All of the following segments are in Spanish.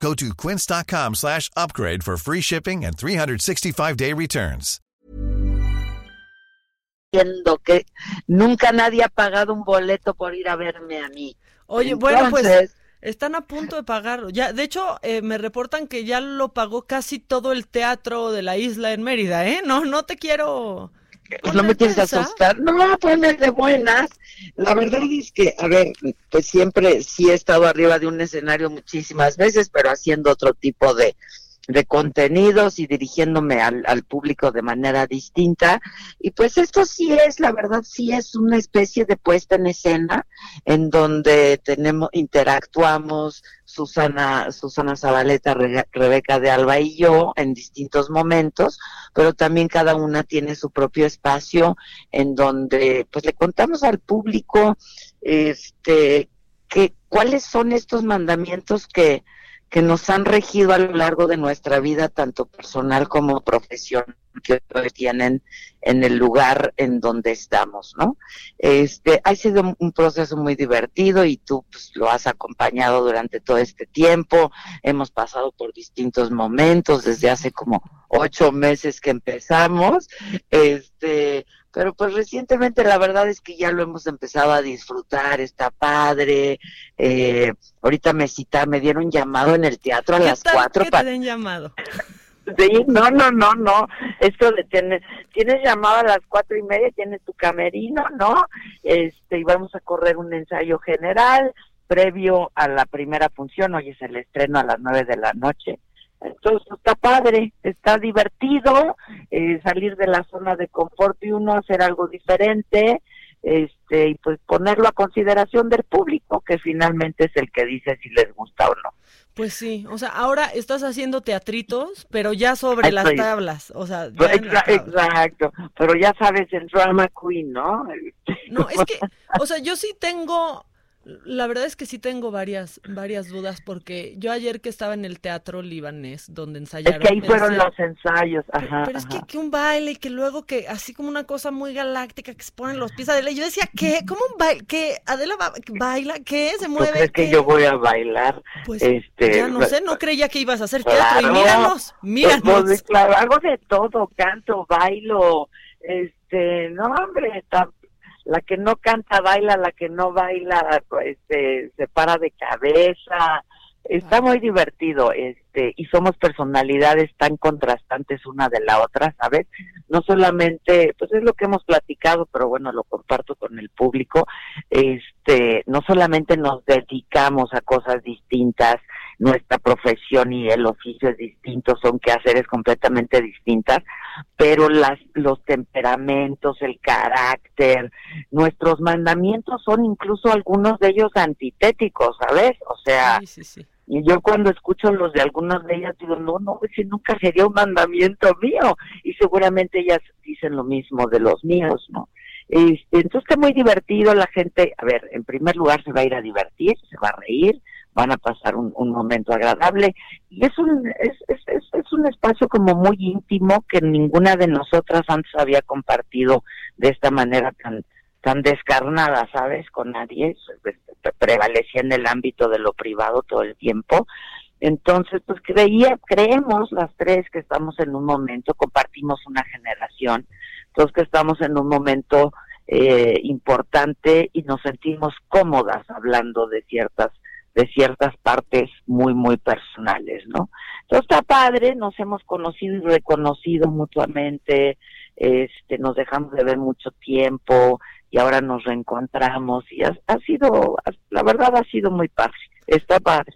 Go to quince.com slash upgrade for free shipping and 365-day returns. Entiendo que nunca nadie ha pagado un boleto por ir a verme a mí. Oye, bueno, pues Entonces, están a punto de pagarlo. Ya, de hecho, eh, me reportan que ya lo pagó casi todo el teatro de la isla en Mérida, ¿eh? No, no te quiero. Pues no me quieres asustar. No, ponme de buenas. La verdad es que, a ver, pues siempre sí he estado arriba de un escenario muchísimas veces, pero haciendo otro tipo de, de contenidos y dirigiéndome al, al público de manera distinta. Y pues esto sí es, la verdad, sí es una especie de puesta en escena en donde tenemos, interactuamos Susana, Susana Zabaleta, Re- Rebeca de Alba y yo en distintos momentos, pero también cada una tiene su propio espacio en donde pues le contamos al público este que cuáles son estos mandamientos que que nos han regido a lo largo de nuestra vida, tanto personal como profesional, que hoy tienen en el lugar en donde estamos, ¿no? Este, ha sido un proceso muy divertido y tú pues, lo has acompañado durante todo este tiempo. Hemos pasado por distintos momentos desde hace como ocho meses que empezamos. Este, pero pues recientemente la verdad es que ya lo hemos empezado a disfrutar, está padre. Eh, ahorita me cita, me dieron llamado en el teatro a ¿Qué las tal cuatro que te den llamado? Sí, no, no, no, no. Esto de tener, tienes llamado a las cuatro y media, tienes tu camerino, ¿no? Este, y vamos a correr un ensayo general previo a la primera función. Hoy es el estreno a las nueve de la noche. Entonces está padre, está divertido eh, salir de la zona de confort y uno hacer algo diferente, este, y pues ponerlo a consideración del público, que finalmente es el que dice si les gusta o no. Pues sí, o sea, ahora estás haciendo teatritos, pero ya sobre Ahí las estoy. tablas, o sea, ya en Exa- la tabla. Exacto, pero ya sabes, el drama queen, ¿no? No, es que, o sea, yo sí tengo, la verdad es que sí tengo varias, varias dudas, porque yo ayer que estaba en el teatro libanés, donde Es ensayaron. que ahí fueron los ensayos, Pero, ajá. pero es que, que un baile y que luego que así como una cosa muy galáctica que se ponen los pies Adela. y Yo decía, ¿qué? ¿Cómo un baile? ¿Qué? ¿Adela ba- baila? ¿Qué? ¿Se ¿Tú mueve? crees que ¿Qué? yo voy a bailar? Pues este, ya no sé, no creía que ibas a hacer teatro. Claro. Y míranos, míranos. Pues, claro, hago de todo, canto, bailo, este, no hombre, ta- la que no canta baila, la que no baila, este, se para de cabeza, está muy divertido, este, y somos personalidades tan contrastantes una de la otra, ¿sabes? No solamente, pues es lo que hemos platicado, pero bueno, lo comparto con el público, este, no solamente nos dedicamos a cosas distintas, nuestra profesión y el oficio es distinto, son quehaceres completamente distintas, pero las, los temperamentos, el carácter, nuestros mandamientos son incluso algunos de ellos antitéticos, ¿sabes? O sea, Sí, sí, sí. Y yo cuando escucho los de algunas de ellas digo, no, no, ese nunca sería un mandamiento mío. Y seguramente ellas dicen lo mismo de los míos, ¿no? Este, entonces está muy divertido, la gente, a ver, en primer lugar se va a ir a divertir, se va a reír, van a pasar un, momento agradable y es un, es, es, es un espacio como muy íntimo que ninguna de nosotras antes había compartido de esta manera tan tan descarnada, ¿sabes? Con nadie, pues, prevalecía en el ámbito de lo privado todo el tiempo. Entonces, pues creía, creemos las tres que estamos en un momento, compartimos una generación, todos que estamos en un momento eh, importante y nos sentimos cómodas hablando de ciertas de ciertas partes muy muy personales, ¿no? Entonces está padre, nos hemos conocido y reconocido mutuamente, este, nos dejamos de ver mucho tiempo y ahora nos reencontramos y ha, sido, la verdad ha sido muy padre, está padre.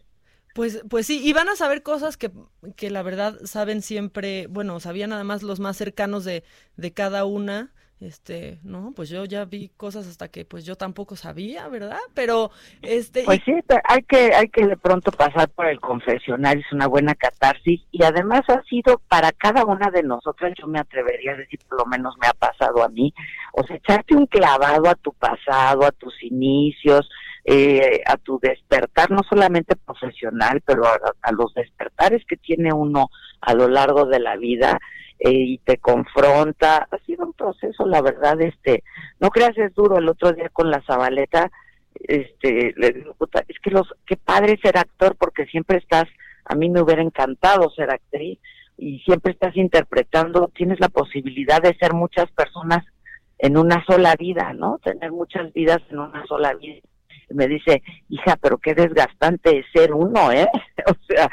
Pues, pues sí, y van a saber cosas que, que la verdad saben siempre, bueno, sabían además los más cercanos de, de cada una. Este, no, pues yo ya vi cosas hasta que pues yo tampoco sabía, ¿verdad? Pero este Pues sí, hay que hay que de pronto pasar por el confesionario, es una buena catarsis y además ha sido para cada una de nosotras, yo me atrevería a decir, por lo menos me ha pasado a mí, o sea, echarte un clavado a tu pasado, a tus inicios, eh, a tu despertar, no solamente profesional, pero a los despertares que tiene uno a lo largo de la vida, eh, y te confronta. Ha sido un proceso, la verdad, este, no creas es duro. El otro día con la Zabaleta, este, le digo, puta, es que los, qué padre ser actor porque siempre estás, a mí me hubiera encantado ser actriz y siempre estás interpretando, tienes la posibilidad de ser muchas personas en una sola vida, ¿no? Tener muchas vidas en una sola vida me dice, hija, pero qué desgastante es ser uno, ¿eh? o sea,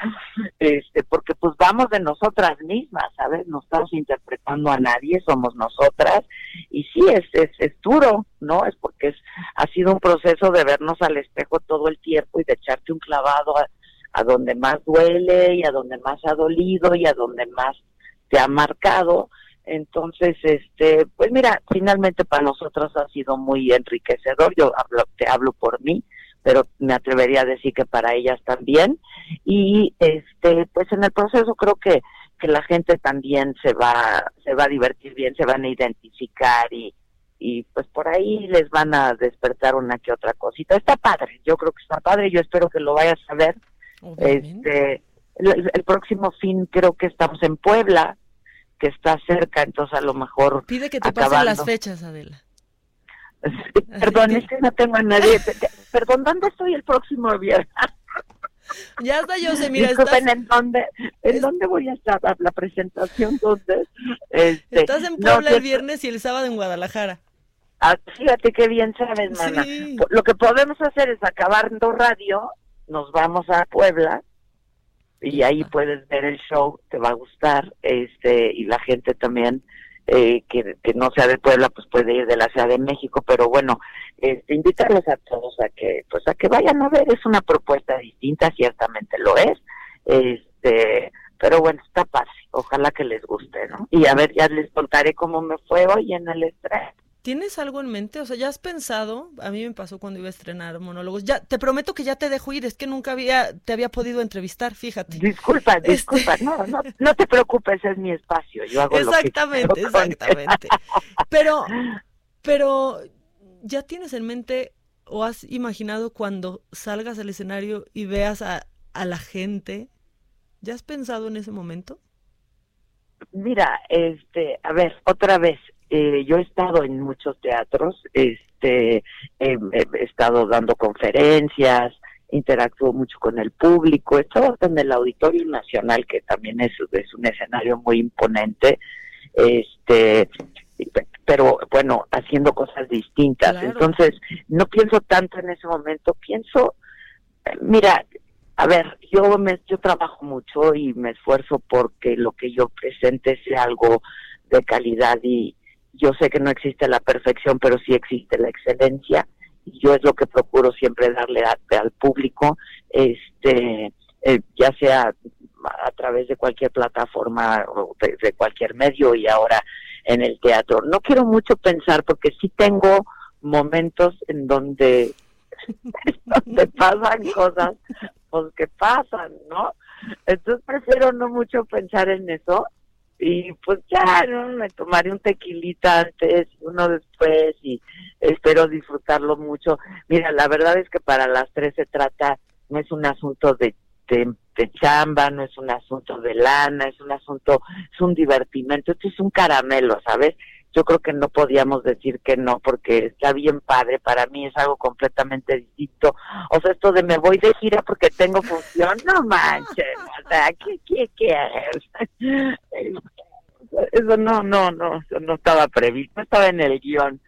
este, porque pues vamos de nosotras mismas, ¿sabes? No estamos interpretando a nadie, somos nosotras, y sí, es, es, es duro, ¿no? Es porque es, ha sido un proceso de vernos al espejo todo el tiempo y de echarte un clavado a, a donde más duele y a donde más ha dolido y a donde más te ha marcado, entonces, este, pues mira, finalmente para nosotros ha sido muy enriquecedor. Yo hablo, te hablo por mí, pero me atrevería a decir que para ellas también. Y este, pues en el proceso creo que que la gente también se va se va a divertir bien, se van a identificar y y pues por ahí les van a despertar una que otra cosita. Está padre, yo creo que está padre, yo espero que lo vayas a ver. Este el, próximo fin creo que estamos en Puebla, que está cerca, entonces a lo mejor... Pide que te pasen las fechas, Adela. Perdón, es que no tengo a nadie. Perdón, ¿dónde estoy el próximo viernes? Ya está, yo sé, mira, Disculpen, ¿en dónde, ¿en dónde voy a estar? ¿La presentación dónde? Este, estás en Puebla el viernes y el sábado en Guadalajara. Ah, fíjate qué bien sabes, mana. Lo que podemos hacer es acabando radio, nos vamos a Puebla, y ahí puedes ver el show, te va a gustar, este, y la gente también eh, que, que no sea de Puebla, pues puede ir de la Ciudad de México, pero bueno, este, invitarlos a todos a que, pues a que vayan a ver, es una propuesta distinta, ciertamente lo es, este, pero bueno, está fácil, ojalá que les guste, ¿no? Y a ver, ya les contaré cómo me fue hoy en el estrés. ¿Tienes algo en mente? O sea, ¿ya has pensado? A mí me pasó cuando iba a estrenar monólogos. Ya, te prometo que ya te dejo ir, es que nunca había, te había podido entrevistar, fíjate. Disculpa, este disculpa, no, no, no te preocupes, es mi espacio, yo hago Exactamente, lo que exactamente. Pero, pero, ¿ya tienes en mente o has imaginado cuando salgas al escenario y veas a, a la gente? ¿Ya has pensado en ese momento? Mira, este, a ver, otra vez, eh, yo he estado en muchos teatros, este, he estado dando conferencias, interactúo mucho con el público, he estado en el Auditorio Nacional, que también es, es un escenario muy imponente, este, pero bueno, haciendo cosas distintas. Entonces, no pienso tanto en ese momento, pienso, mira, a ver, yo me, yo trabajo mucho y me esfuerzo porque lo que yo presente sea algo de calidad y, yo sé que no existe la perfección, pero sí existe la excelencia y yo es lo que procuro siempre darle al público, este, eh, ya sea a través de cualquier plataforma o de, cualquier medio y ahora en el teatro. No quiero mucho pensar porque sí tengo momentos en donde, pasan cosas, pues que pasan, ¿no? Entonces prefiero no mucho pensar en eso y pues ya, ¿no? Me tomaré un tequilita antes, uno después y espero disfrutarlo mucho. Mira, la verdad es que para las tres se trata, no es un asunto de, de, de chamba, no es un asunto de lana, es un asunto, es un divertimento, esto es un caramelo, ¿sabes? Yo creo que no podíamos decir que no, porque está bien padre, para mí es algo completamente distinto. O sea, esto de me voy de gira porque tengo función, no manches, o sea, ¿qué, qué quieres? Eso no, no, no, no estaba previsto, estaba en el guion.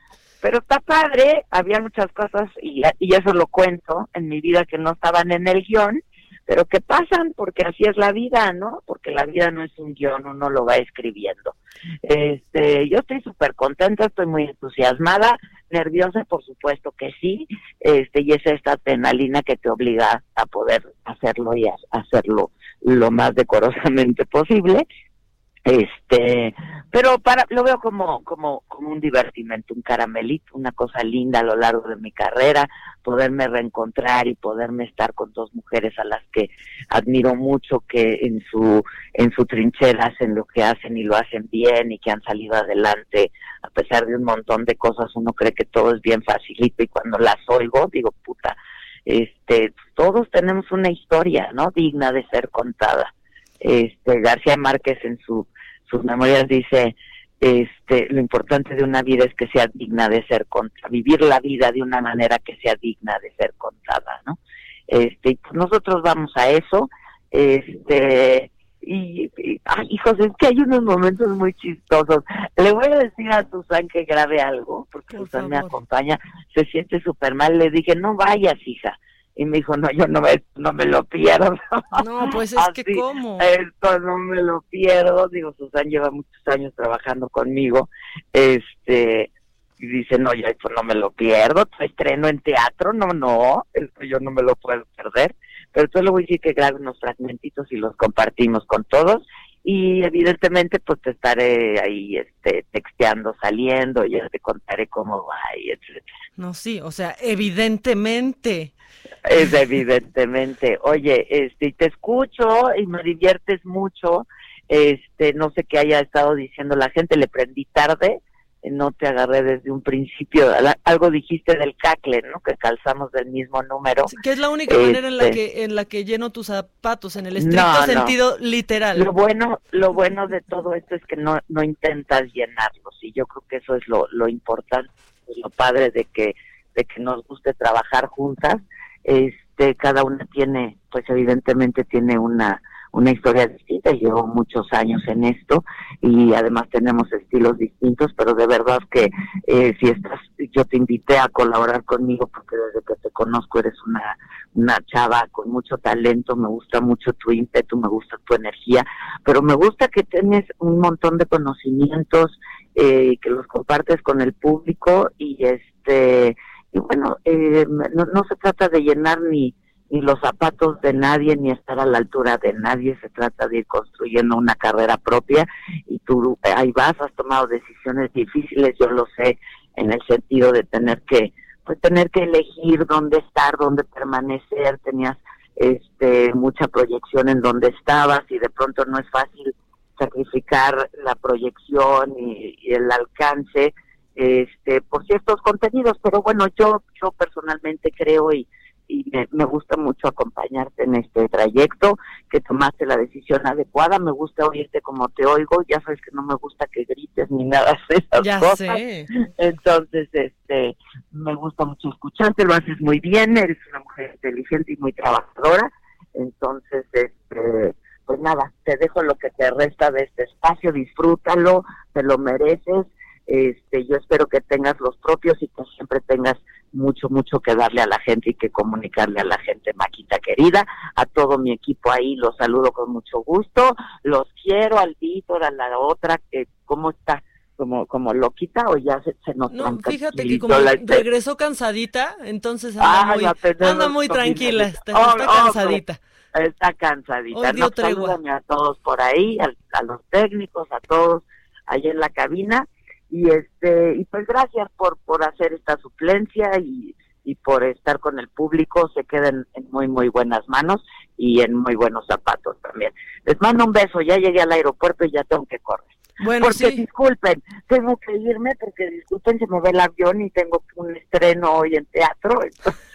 Pero está padre, había muchas cosas, y, y eso lo cuento en mi vida que no estaban en el guion, pero que pasan porque así es la vida, ¿no? Porque la vida no es un guion, uno lo va escribiendo. Este, yo estoy súper contenta, estoy muy entusiasmada, nerviosa, por supuesto que sí, este, y es esta adrenalina que te obliga a poder hacerlo y hacerlo lo más decorosamente posible. Este pero para lo veo como como como un divertimento un caramelito una cosa linda a lo largo de mi carrera poderme reencontrar y poderme estar con dos mujeres a las que admiro mucho que en su en su trinchera hacen lo que hacen y lo hacen bien y que han salido adelante a pesar de un montón de cosas. Uno cree que todo es bien facilito y cuando las oigo digo puta este todos tenemos una historia no digna de ser contada este García Márquez en su sus memorias dice este lo importante de una vida es que sea digna de ser contada vivir la vida de una manera que sea digna de ser contada no este pues nosotros vamos a eso este y, hijos es que hay unos momentos muy chistosos. Le voy a decir a Susan que grabe algo porque Susan me acompaña se siente súper mal le dije no vayas hija y me dijo, no, yo no me, no me lo pierdo. No, pues es que cómo. Esto no me lo pierdo. Digo, Susan lleva muchos años trabajando conmigo. Este, y dice, no, ya esto no me lo pierdo. Tu estreno en teatro, no, no, esto yo no me lo puedo perder. Pero entonces le voy a decir que grabe unos fragmentitos y los compartimos con todos. Y evidentemente, pues te estaré ahí este, texteando, saliendo, y ya te contaré cómo va y etcétera. No, sí, o sea, evidentemente. Es evidentemente. Oye, este, te escucho y me diviertes mucho. Este, no sé qué haya estado diciendo la gente, le prendí tarde, no te agarré desde un principio. Algo dijiste del cacle, ¿no? Que calzamos del mismo número. que es la única manera en la este que en la que lleno tus zapatos en el estricto sentido literal. Lo bueno, lo bueno de todo esto es que no no intentas llenarlos y yo creo que eso es lo lo importante, lo padre de que de que nos guste trabajar juntas este cada una tiene pues evidentemente tiene una una historia distinta llevo muchos años en esto y además tenemos estilos distintos pero de verdad que eh, si estás yo te invité a colaborar conmigo porque desde que te conozco eres una una chava con mucho talento me gusta mucho tu ímpetu me gusta tu energía pero me gusta que tienes un montón de conocimientos eh, que los compartes con el público y este y bueno, eh, no, no se trata de llenar ni, ni los zapatos de nadie ni estar a la altura de nadie, se trata de ir construyendo una carrera propia y tú ahí vas, has tomado decisiones difíciles, yo lo sé, en el sentido de tener que pues tener que elegir dónde estar, dónde permanecer, tenías este mucha proyección en dónde estabas y de pronto no es fácil sacrificar la proyección y el alcance este por ciertos contenidos. Pero bueno yo yo personalmente creo y, y me, gusta mucho acompañarte en este trayecto que tomaste la decisión adecuada. Me gusta oírte como te oigo. Ya sabes que no me gusta que grites ni nada de esas ya cosas. sé. entonces este me gusta mucho escucharte. Lo haces muy bien. Eres una mujer inteligente y muy trabajadora. Entonces este pues nada te dejo lo que te resta de este espacio. Disfrútalo. Te lo mereces este, yo espero que tengas los propios y que siempre tengas mucho, mucho que darle a la gente y que comunicarle a la gente, Maquita querida. A todo mi equipo ahí los saludo con mucho gusto. Los quiero al Víctor, a la otra, que ¿cómo está? Como, como loquita o ya se, se nos No, fíjate que como regresó cansadita, entonces anda muy, anda muy tranquila, está, oh, está cansadita. está cansadita. Hoy dio no, tregua. a todos por ahí, a, a los técnicos, a todos ahí en la cabina y este y pues gracias por por hacer esta suplencia y, y por estar con el público se quedan en muy muy buenas manos y en muy buenos zapatos también. Les mando un beso ya llegué al aeropuerto y ya tengo que correr Bueno, porque sí. disculpen tengo que irme porque disculpen se me ve el avión y tengo un estreno hoy en teatro entonces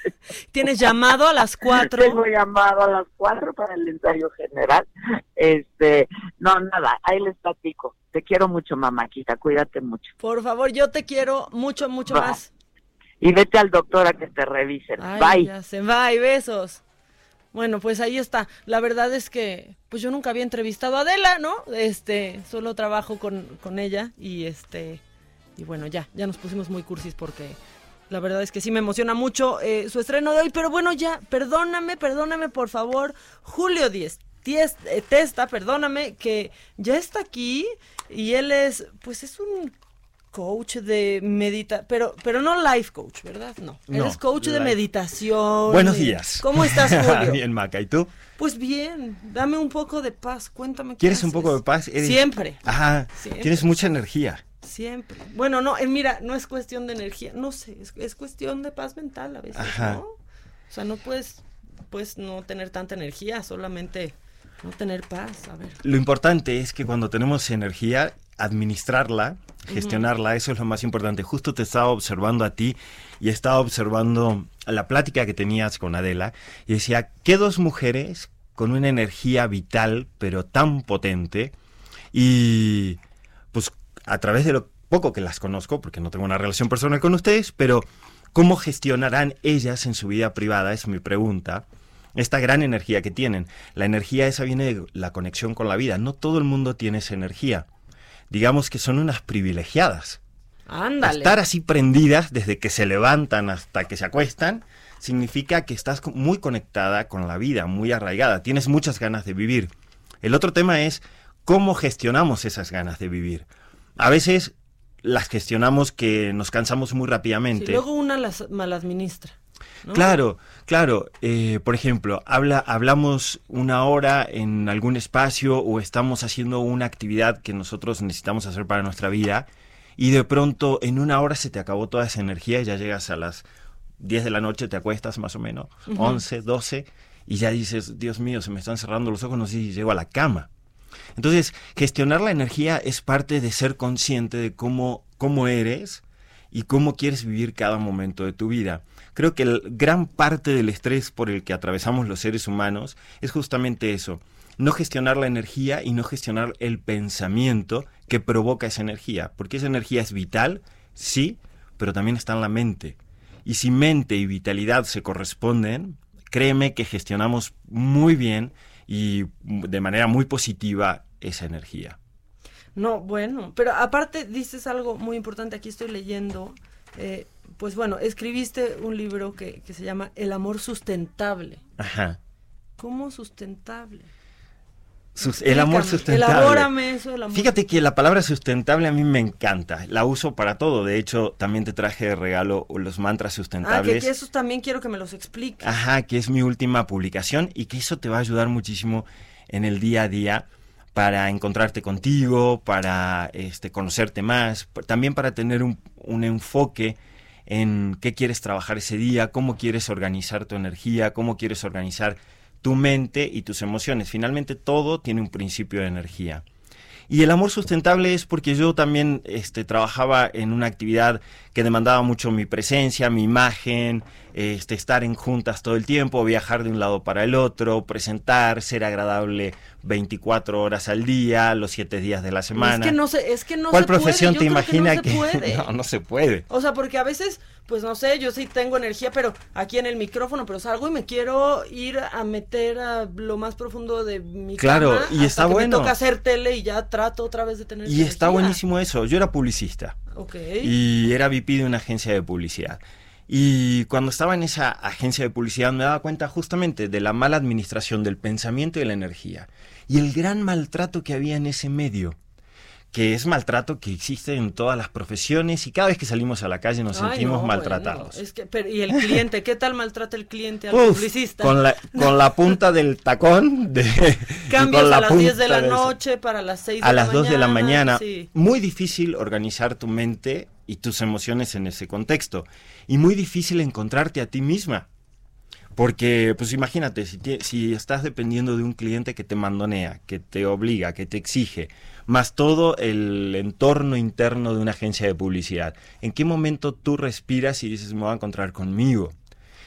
Tienes llamado a las cuatro. tengo llamado a las cuatro para el ensayo general este no nada ahí les platico te quiero mucho mamáquita cuídate mucho Por favor, yo te quiero mucho, mucho más. y vete al doctor a que te revisen. Ay, Bye. ya y besos. Bueno, pues ahí está. La verdad es que, pues yo nunca había entrevistado a Adela, ¿no? Este, solo trabajo con, con ella y este, y bueno, ya, ya nos pusimos muy cursis porque la verdad es que sí me emociona mucho eh, su estreno de hoy, pero bueno, ya, perdóname, perdóname por favor, Julio Díez. Ties- eh, Testa, perdóname, que ya está aquí y él es, pues es un coach de medita, pero pero no life coach, ¿verdad? No. Eres coach de meditación. Buenos días. ¿Cómo estás, Julio? bien, Maca. ¿Y tú? Pues bien. Dame un poco de paz. Cuéntame. ¿Quieres un poco de paz? Siempre. Ajá. Tienes mucha energía. Siempre. Bueno, no, eh, mira, no es cuestión de energía, no sé, es, cuestión de paz mental a veces, ¿no? O sea, no puedes, puedes no tener tanta energía, solamente no tener paz, a ver. Lo importante es que cuando tenemos energía, administrarla, gestionarla, eso es lo más importante. Justo te estaba observando a ti y estaba observando la plática que tenías con Adela y decía, ¿qué dos mujeres con una energía vital pero tan potente y pues a través de lo poco que las conozco, porque no tengo una relación personal con ustedes, pero ¿cómo gestionarán ellas en su vida privada? Es mi pregunta esta gran energía que tienen. La energía esa viene de la conexión con la vida. No todo el mundo tiene esa energía digamos que son unas privilegiadas. Ándale. Estar así prendidas desde que se levantan hasta que se acuestan significa que estás muy conectada con la vida, muy arraigada, tienes muchas ganas de vivir. El otro tema es cómo gestionamos esas ganas de vivir. A veces las gestionamos que nos cansamos muy rápidamente. luego una las Claro, claro. Eh, por ejemplo, habla, hablamos una hora en algún espacio o estamos haciendo una actividad que nosotros necesitamos hacer para nuestra vida y de pronto en una hora se te acabó toda esa energía y ya llegas a las 10 de la noche, te acuestas más o menos, 11, 12 y ya dices, Dios mío, se me están cerrando los ojos, no sé si llego a la cama. Entonces, gestionar la energía es parte de ser consciente de cómo, cómo eres y cómo quieres vivir cada momento de tu vida. Creo que gran parte del estrés por el que atravesamos los seres humanos es justamente eso, no gestionar la energía y no gestionar el pensamiento que provoca esa energía, porque esa energía es vital, sí, pero también está en la mente. Y si mente y vitalidad se corresponden, créeme que gestionamos muy bien y de manera muy positiva esa energía. No, bueno, pero aparte dices algo muy importante, aquí estoy leyendo, eh, pues bueno, escribiste un libro que, que se llama El amor sustentable. Ajá. ¿Cómo sustentable? el amor sustentable. Elabórame eso, el amor. Fíjate que la palabra sustentable a mí me encanta. La uso para todo. De hecho, también te traje de regalo los mantras sustentables. Ah, que, esos también quiero que me los expliques. Ajá, que es mi última publicación y que eso te va a ayudar muchísimo en el día a día para encontrarte contigo, para este, conocerte más, también para tener un, un enfoque en qué quieres trabajar ese día, cómo quieres organizar tu energía, cómo quieres organizar tu mente y tus emociones. Finalmente todo tiene un principio de energía. Y el amor sustentable es porque yo también este, trabajaba en una actividad que demandaba mucho mi presencia, mi imagen, este, estar en juntas todo el tiempo, viajar de un lado para el otro, presentar, ser agradable 24 horas al día, los 7 días de la semana. Es que no se, es que no ¿Cuál profesión te imagina que, no, que... no, no se puede? O sea, porque a veces pues no sé, yo sí tengo energía, pero aquí en el micrófono, pero salgo y me quiero ir a meter a lo más profundo de mi Claro, y está bueno. Me toca hacer tele y ya trato otra vez de tener Y está buenísimo eso. Yo era publicista. Ok. Y era VP de una agencia de publicidad. Y cuando estaba en esa agencia de publicidad me daba cuenta justamente de la mala administración del pensamiento y de la energía. Y el gran maltrato que había en ese medio que es maltrato que existe en todas las profesiones y cada vez que salimos a la calle nos sentimos maltratados. es que, ¿Y el cliente? ¿Qué tal maltrata el cliente al publicista? Con la, con la punta del tacón. De, Cambios a las 10 de la noche para las 6 de a la las 2 de la mañana. Muy difícil organizar tu mente y tus emociones en ese contexto. Y muy difícil encontrarte a ti misma. Porque, pues imagínate, si, estás dependiendo de un cliente que te mandonea, que te obliga, que te exige, más todo el entorno interno de una agencia de publicidad. ¿En qué momento tú respiras y dices, me voy a encontrar conmigo?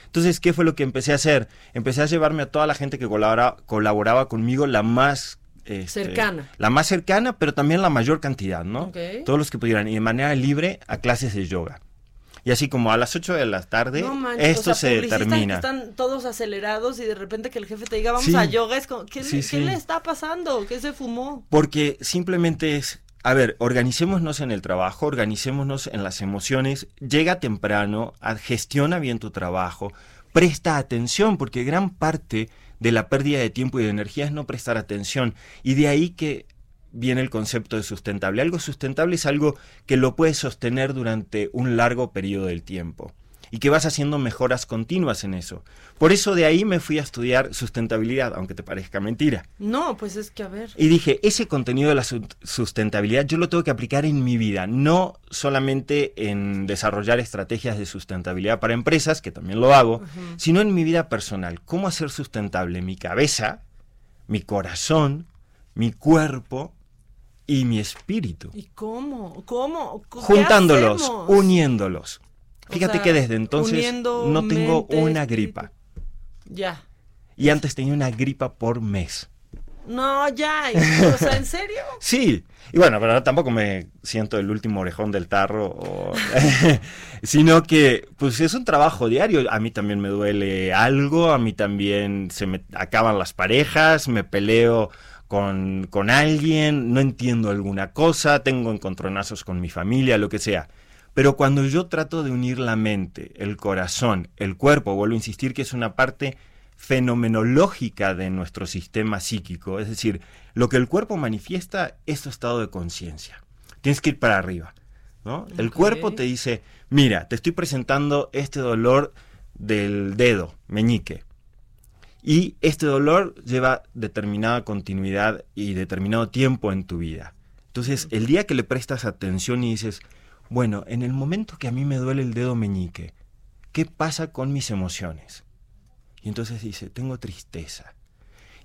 Entonces, ¿qué fue lo que empecé a hacer? Empecé a llevarme a toda la gente que colaboraba, colaboraba conmigo la más... Este, cercana. La más cercana, pero también la mayor cantidad, ¿no? Todos los que pudieran. Y de manera libre a clases de yoga. Y así como a las 8 de la tarde, esto se termina. Están todos acelerados y de repente que el jefe te diga, vamos a yoga, es como, ¿qué, le está pasando? ¿Qué se fumó? Porque simplemente es, a ver, organicémonos en el trabajo, organicémonos en las emociones, llega temprano, gestiona bien tu trabajo, presta atención, porque gran parte de la pérdida de tiempo y de energía es no prestar atención. Y de ahí que viene el concepto de sustentable. Algo sustentable es algo que lo puedes sostener durante un largo periodo del tiempo y que vas haciendo mejoras continuas en eso. Por eso de ahí me fui a estudiar sustentabilidad, aunque te parezca mentira. No, pues es que a ver. Y dije, ese contenido de la sustentabilidad yo lo tengo que aplicar en mi vida, no solamente en desarrollar estrategias de sustentabilidad para empresas, que también lo hago, sino en mi vida personal. ¿Cómo hacer sustentable mi cabeza, mi corazón, mi cuerpo y mi espíritu? ¿Y cómo? ¿Cómo? Juntándolos, uniéndolos. Fíjate que desde entonces no tengo una gripa. Ya. Y antes tenía una gripa por mes. No, ya. O sea, ¿en serio? sí. Y bueno, pero tampoco me siento el último orejón del tarro, sino que pues es un trabajo diario. A mí también me duele algo, a mí también se me acaban las parejas, me peleo con, con alguien, no entiendo alguna cosa, tengo encontronazos con mi familia, lo que sea. Pero cuando yo trato de unir la mente, el corazón, el cuerpo, vuelvo a insistir que es una parte fenomenológica de nuestro sistema psíquico, es decir, lo que el cuerpo manifiesta es tu estado de conciencia. Tienes que ir para arriba. ¿no? El cuerpo te dice, mira, te estoy presentando este dolor del dedo, meñique. Y este dolor lleva determinada continuidad y determinado tiempo en tu vida. Entonces, el día que le prestas atención y dices, bueno, en el momento que a mí me duele el dedo meñique, ¿qué pasa con mis emociones? Y entonces dice, tengo tristeza.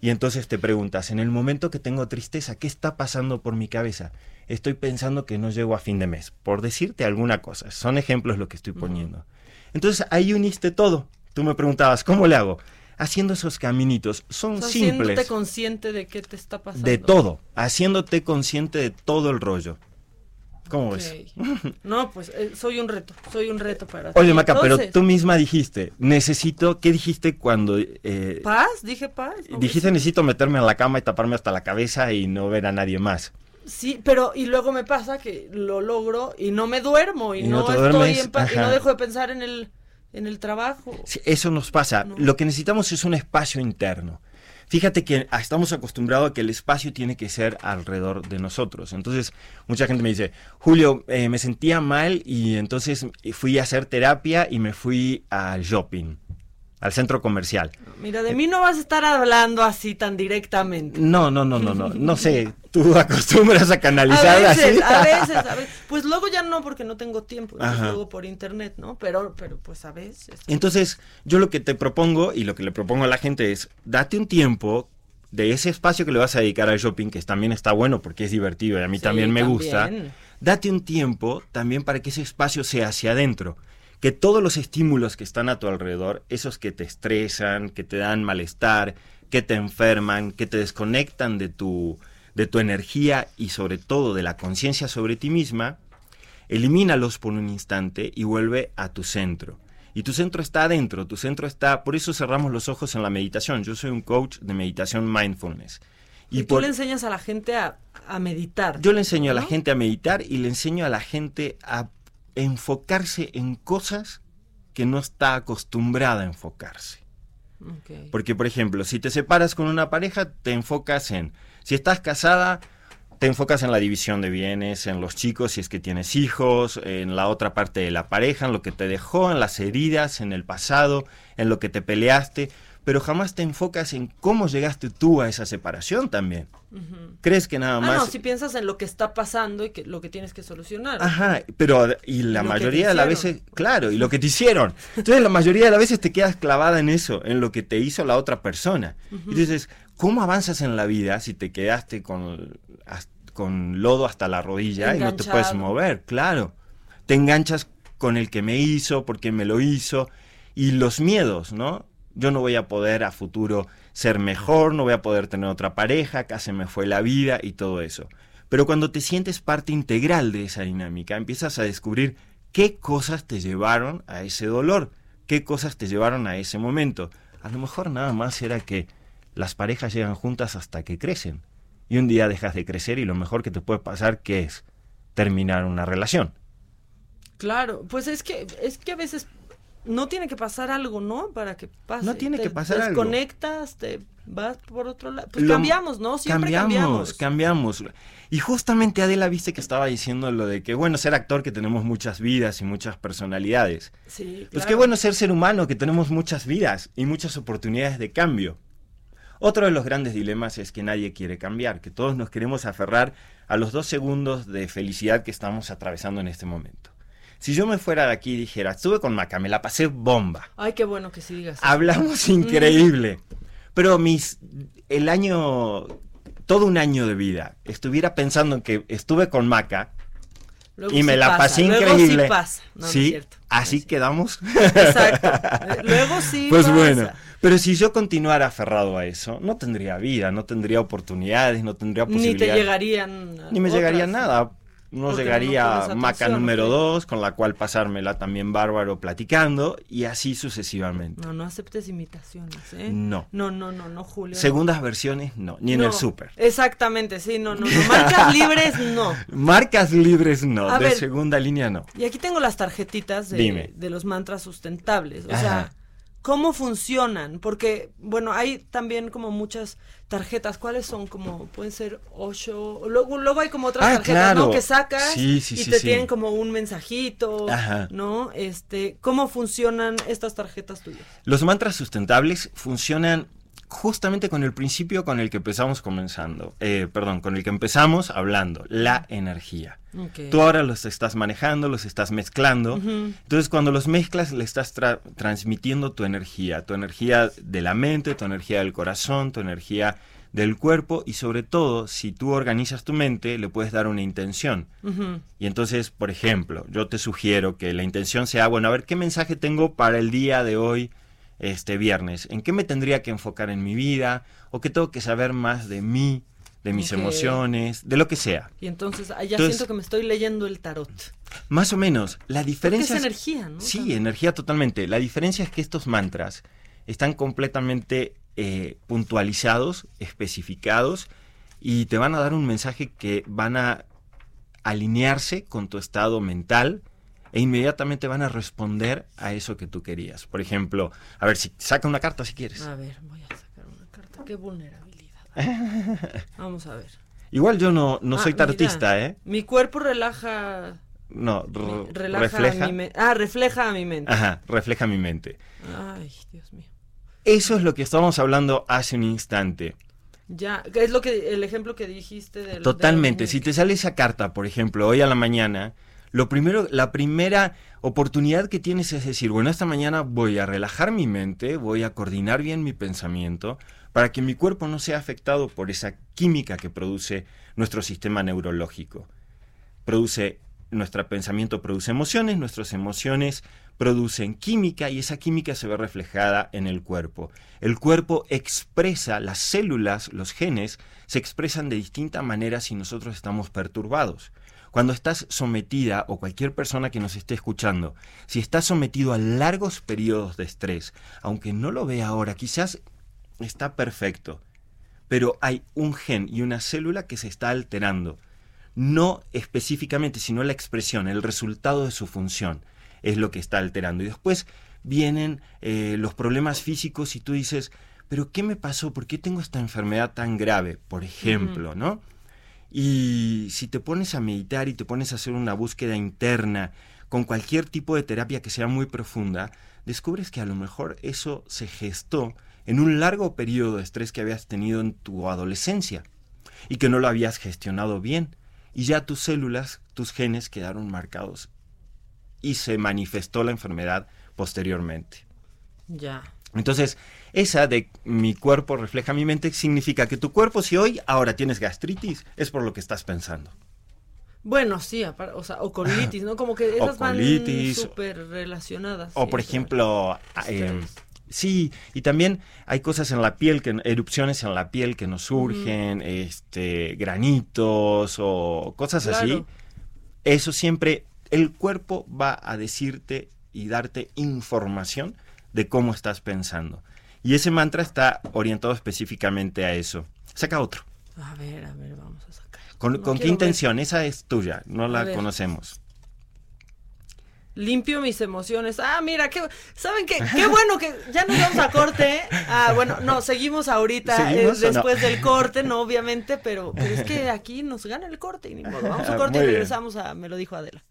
Y entonces te preguntas, en el momento que tengo tristeza, ¿qué está pasando por mi cabeza? Estoy pensando que no llego a fin de mes, por decirte alguna cosa. Son ejemplos lo que estoy poniendo. Entonces ahí uniste todo. Tú me preguntabas, ¿cómo le hago? Haciendo esos caminitos. Son simples. Haciéndote consciente de qué te está pasando. De todo. Haciéndote consciente de todo el rollo. ¿Cómo ves? No, pues eh, soy un reto, soy un reto para ti. Oye, Maca, pero tú misma dijiste, necesito, ¿qué dijiste cuando... Eh, paz, dije paz. Dijiste, necesito meterme en la cama y taparme hasta la cabeza y no ver a nadie más. Sí, pero y luego me pasa que lo logro y no me duermo y, no, estoy en paz y no dejo de pensar en el, en el trabajo. eso nos pasa. Lo que necesitamos es un espacio interno. Fíjate que estamos acostumbrados a que el espacio tiene que ser alrededor de nosotros. Entonces, mucha gente me dice, Julio, eh, me sentía mal y entonces fui a hacer terapia y me fui al shopping al centro comercial. Mira, de mí no vas a estar hablando así tan directamente. No, no, no, no, no, no sé, tú acostumbras a canalizar a veces, A veces, a veces. Pues luego ya no, porque no tengo tiempo, luego por internet, ¿no? Pero, pero pues a veces. Entonces, yo lo que te propongo y lo que le propongo a la gente es, date un tiempo de ese espacio que le vas a dedicar al shopping, que también está bueno porque es divertido y a mí también me gusta. Date un tiempo también para que ese espacio sea hacia adentro que todos los estímulos que están a tu alrededor, esos que te estresan, que te dan malestar, que te enferman, que te desconectan de tu, de tu energía y sobre todo de la conciencia sobre ti misma, elimínalos por un instante y vuelve a tu centro. Y tu centro está adentro, tu centro está, por eso cerramos los ojos en la meditación. Yo soy un coach de meditación mindfulness. Y, tú le enseñas a la gente a, meditar. Yo le enseño a la gente a meditar y le enseño a la gente a enfocarse en cosas que no está acostumbrada a enfocarse. Porque, por ejemplo, si te separas con una pareja, te enfocas en, si estás casada, te enfocas en la división de bienes, en los chicos, si es que tienes hijos, en la otra parte de la pareja, en lo que te dejó, en las heridas, en el pasado, en lo que te peleaste pero jamás te enfocas en cómo llegaste tú a esa separación también. ¿Crees que nada más? Ah, no, si piensas en lo que está pasando y que lo que tienes que solucionar. Ajá, pero y la mayoría de las veces, claro, y lo que te hicieron. Entonces la mayoría de las veces te quedas clavada en eso, en lo que te hizo la otra persona. Y dices, ¿cómo avanzas en la vida si te quedaste con, con lodo hasta la rodilla y no te puedes mover? Claro. Te enganchas con el que me hizo, porque me lo hizo, y los miedos, ¿no? Yo no voy a poder a futuro ser mejor, no voy a poder tener otra pareja, se me fue la vida y todo eso. Pero cuando te sientes parte integral de esa dinámica, empiezas a descubrir qué cosas te llevaron a ese dolor, qué cosas te llevaron a ese momento. A lo mejor nada más era que las parejas llegan juntas hasta que crecen. Y un día dejas de crecer y lo mejor que te puede pasar que es terminar una relación. Claro, pues es que es que a veces no tiene que pasar algo, ¿no? Para que pase. No tiene Te que pasar algo. desconectas, te vas por otro lado. Pues Lo- cambiamos, ¿no? Siempre cambiamos, cambiamos. cambiamos. Y justamente Adela viste que estaba diciendo lo de que bueno ser actor, que tenemos muchas vidas y muchas personalidades. Sí, Pues qué bueno ser ser humano, que tenemos muchas vidas y muchas oportunidades de cambio. Otro de los grandes dilemas es que nadie quiere cambiar, que todos nos queremos aferrar a los dos segundos de felicidad que estamos atravesando en este momento. Si yo me fuera de aquí y dijera, estuve con Maca, me la pasé bomba, Ay, qué bueno que sí digas. hablamos increíble, pero mis, el año, todo un año de vida, estuviera pensando en que estuve con Maca Luego y me sí la pasa, pasé luego increíble. Sí pasa. No, no es sí, cierto. así Sí. quedamos. Exacto. Luego sí Pues pasa. bueno, pero si yo continuara aferrado a eso, no tendría vida, no tendría oportunidades, no tendría Ni posibilidades. te llegarían. Ni me otras. llegaría nada. No Porque no llegaría pones Maca número ¿ok? 2, con la cual pasármela también bárbaro platicando, y así sucesivamente. No, no aceptes imitaciones, ¿eh? No. No, no, no, no, Julio. no. Segundas versiones, no, ni en No, el súper. Exactamente, sí, no, no, no. Marcas libres, no. Marcas libres, no. A de ver. segunda línea, no. Y aquí tengo las tarjetitas de, de los mantras sustentables. O Ajá. sea, ¿cómo funcionan? Porque, bueno, hay también como muchas tarjetas. ¿Cuáles son? Como pueden ser ocho. Luego, luego hay como otras Ah, tarjetas, claro. ¿no? Que sacas Sí, sí, y sí, te tienen como un mensajito, Ajá. ¿no? Este, ¿cómo funcionan estas tarjetas tuyas? Los mantras sustentables funcionan justamente con el principio con el que empezamos comenzando, eh, perdón, con el que empezamos hablando, la energía. Tú ahora los estás manejando, los estás mezclando. Entonces, cuando los mezclas, le estás tra- transmitiendo tu energía, tu energía de la mente, tu energía del corazón, tu energía del cuerpo y sobre todo, si tú organizas tu mente, le puedes dar una intención. Y entonces, por ejemplo, yo te sugiero que la intención sea, bueno, a ver, ¿qué mensaje tengo para el día de hoy, este viernes? ¿En qué me tendría que enfocar en mi vida? ¿O qué tengo que saber más de mí, de mis emociones, de lo que sea? Y entonces, ah, ya Entonces- siento que me estoy leyendo el tarot. Más o menos. La Porque diferencia es energía, ¿no? Sí, También. energía totalmente. La diferencia es que estos mantras están completamente eh, puntualizados, especificados y te van a dar un mensaje que van a alinearse con tu estado mental e inmediatamente van a responder a eso que tú querías. Por ejemplo, a ver, si saca una carta si quieres. A ver, voy a sacar una carta. Qué vulnerabilidad. Vamos a ver. Igual yo no, no Ah, soy mira, tartista, ¿eh? Mi cuerpo relaja. No, relaja refleja. mi. Ah, refleja a mi mente. Ajá, refleja mi mente. Ay, Dios mío. Eso es lo que estábamos hablando hace un instante. Ya, es lo que el ejemplo que dijiste del Totalmente. Si te sale esa carta, por ejemplo, hoy a la mañana, lo primero, la primera oportunidad que tienes es decir, bueno, esta mañana voy a relajar mi mente, voy a coordinar bien mi pensamiento para que mi cuerpo no sea afectado por esa química que produce nuestro sistema neurológico. Produce nuestro pensamiento produce emociones, nuestras emociones producen química y esa química se ve reflejada en el cuerpo. El cuerpo expresa, las células, los genes, se expresan de distinta manera si nosotros estamos perturbados. Cuando estás sometida, o cualquier persona que nos esté escuchando, si estás sometido a largos periodos de estrés, aunque no lo vea ahora, quizás está perfecto, pero hay un gen y una célula que se está alterando. No específicamente, sino la expresión, el resultado de su función es lo que está alterando. Y después vienen eh, los problemas físicos y tú dices, pero ¿qué me pasó? ¿Por qué tengo esta enfermedad tan grave? Por ejemplo, ¿no? Y si te pones a meditar y te pones a hacer una búsqueda interna con cualquier tipo de terapia que sea muy profunda, descubres que a lo mejor eso se gestó en un largo periodo de estrés que habías tenido en tu adolescencia y que no lo habías gestionado bien. Y ya tus células, tus genes quedaron marcados y se manifestó la enfermedad posteriormente. Ya. Entonces, esa de mi cuerpo refleja mi mente significa que tu cuerpo, si hoy ahora tienes gastritis, es por lo que estás pensando. Bueno, sí, o sea, o colitis, ¿no? Como que esas colitis, van súper relacionadas. O por ejemplo, eh, sí, y también hay cosas en la piel, que erupciones en la piel que nos surgen, este, granitos o cosas así. Eso siempre, el cuerpo va a decirte y darte información de cómo estás pensando. Y ese mantra está orientado específicamente a eso. Saca otro. A ver, a ver, vamos a sacar. ¿Con, No con qué ver. intención? Esa es tuya, no la conocemos. limpio mis emociones. Ah, mira, qué, ¿saben qué? Qué bueno que ya nos vamos a corte. Ah, bueno, no, seguimos ahorita eh, después del corte, no, obviamente, pero, es que aquí nos gana el corte y ni modo. Vamos a corte y regresamos a Me lo dijo Adela.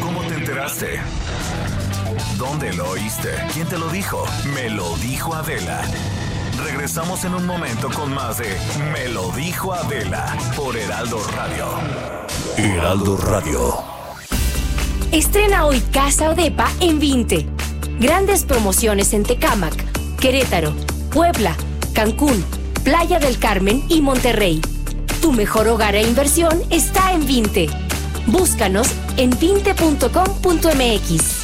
¿Cómo te enteraste? ¿Dónde lo oíste? ¿Quién te lo dijo? Me lo dijo Adela. Regresamos en un momento con más de Me lo dijo Adela por Heraldo Radio. Heraldo Radio. Estrena hoy Casa Odepa en 20. Grandes promociones en Tecámac, Querétaro, Puebla, Cancún, Playa del Carmen y Monterrey. Tu mejor hogar e inversión está en 20. Búscanos en 20.com.mx.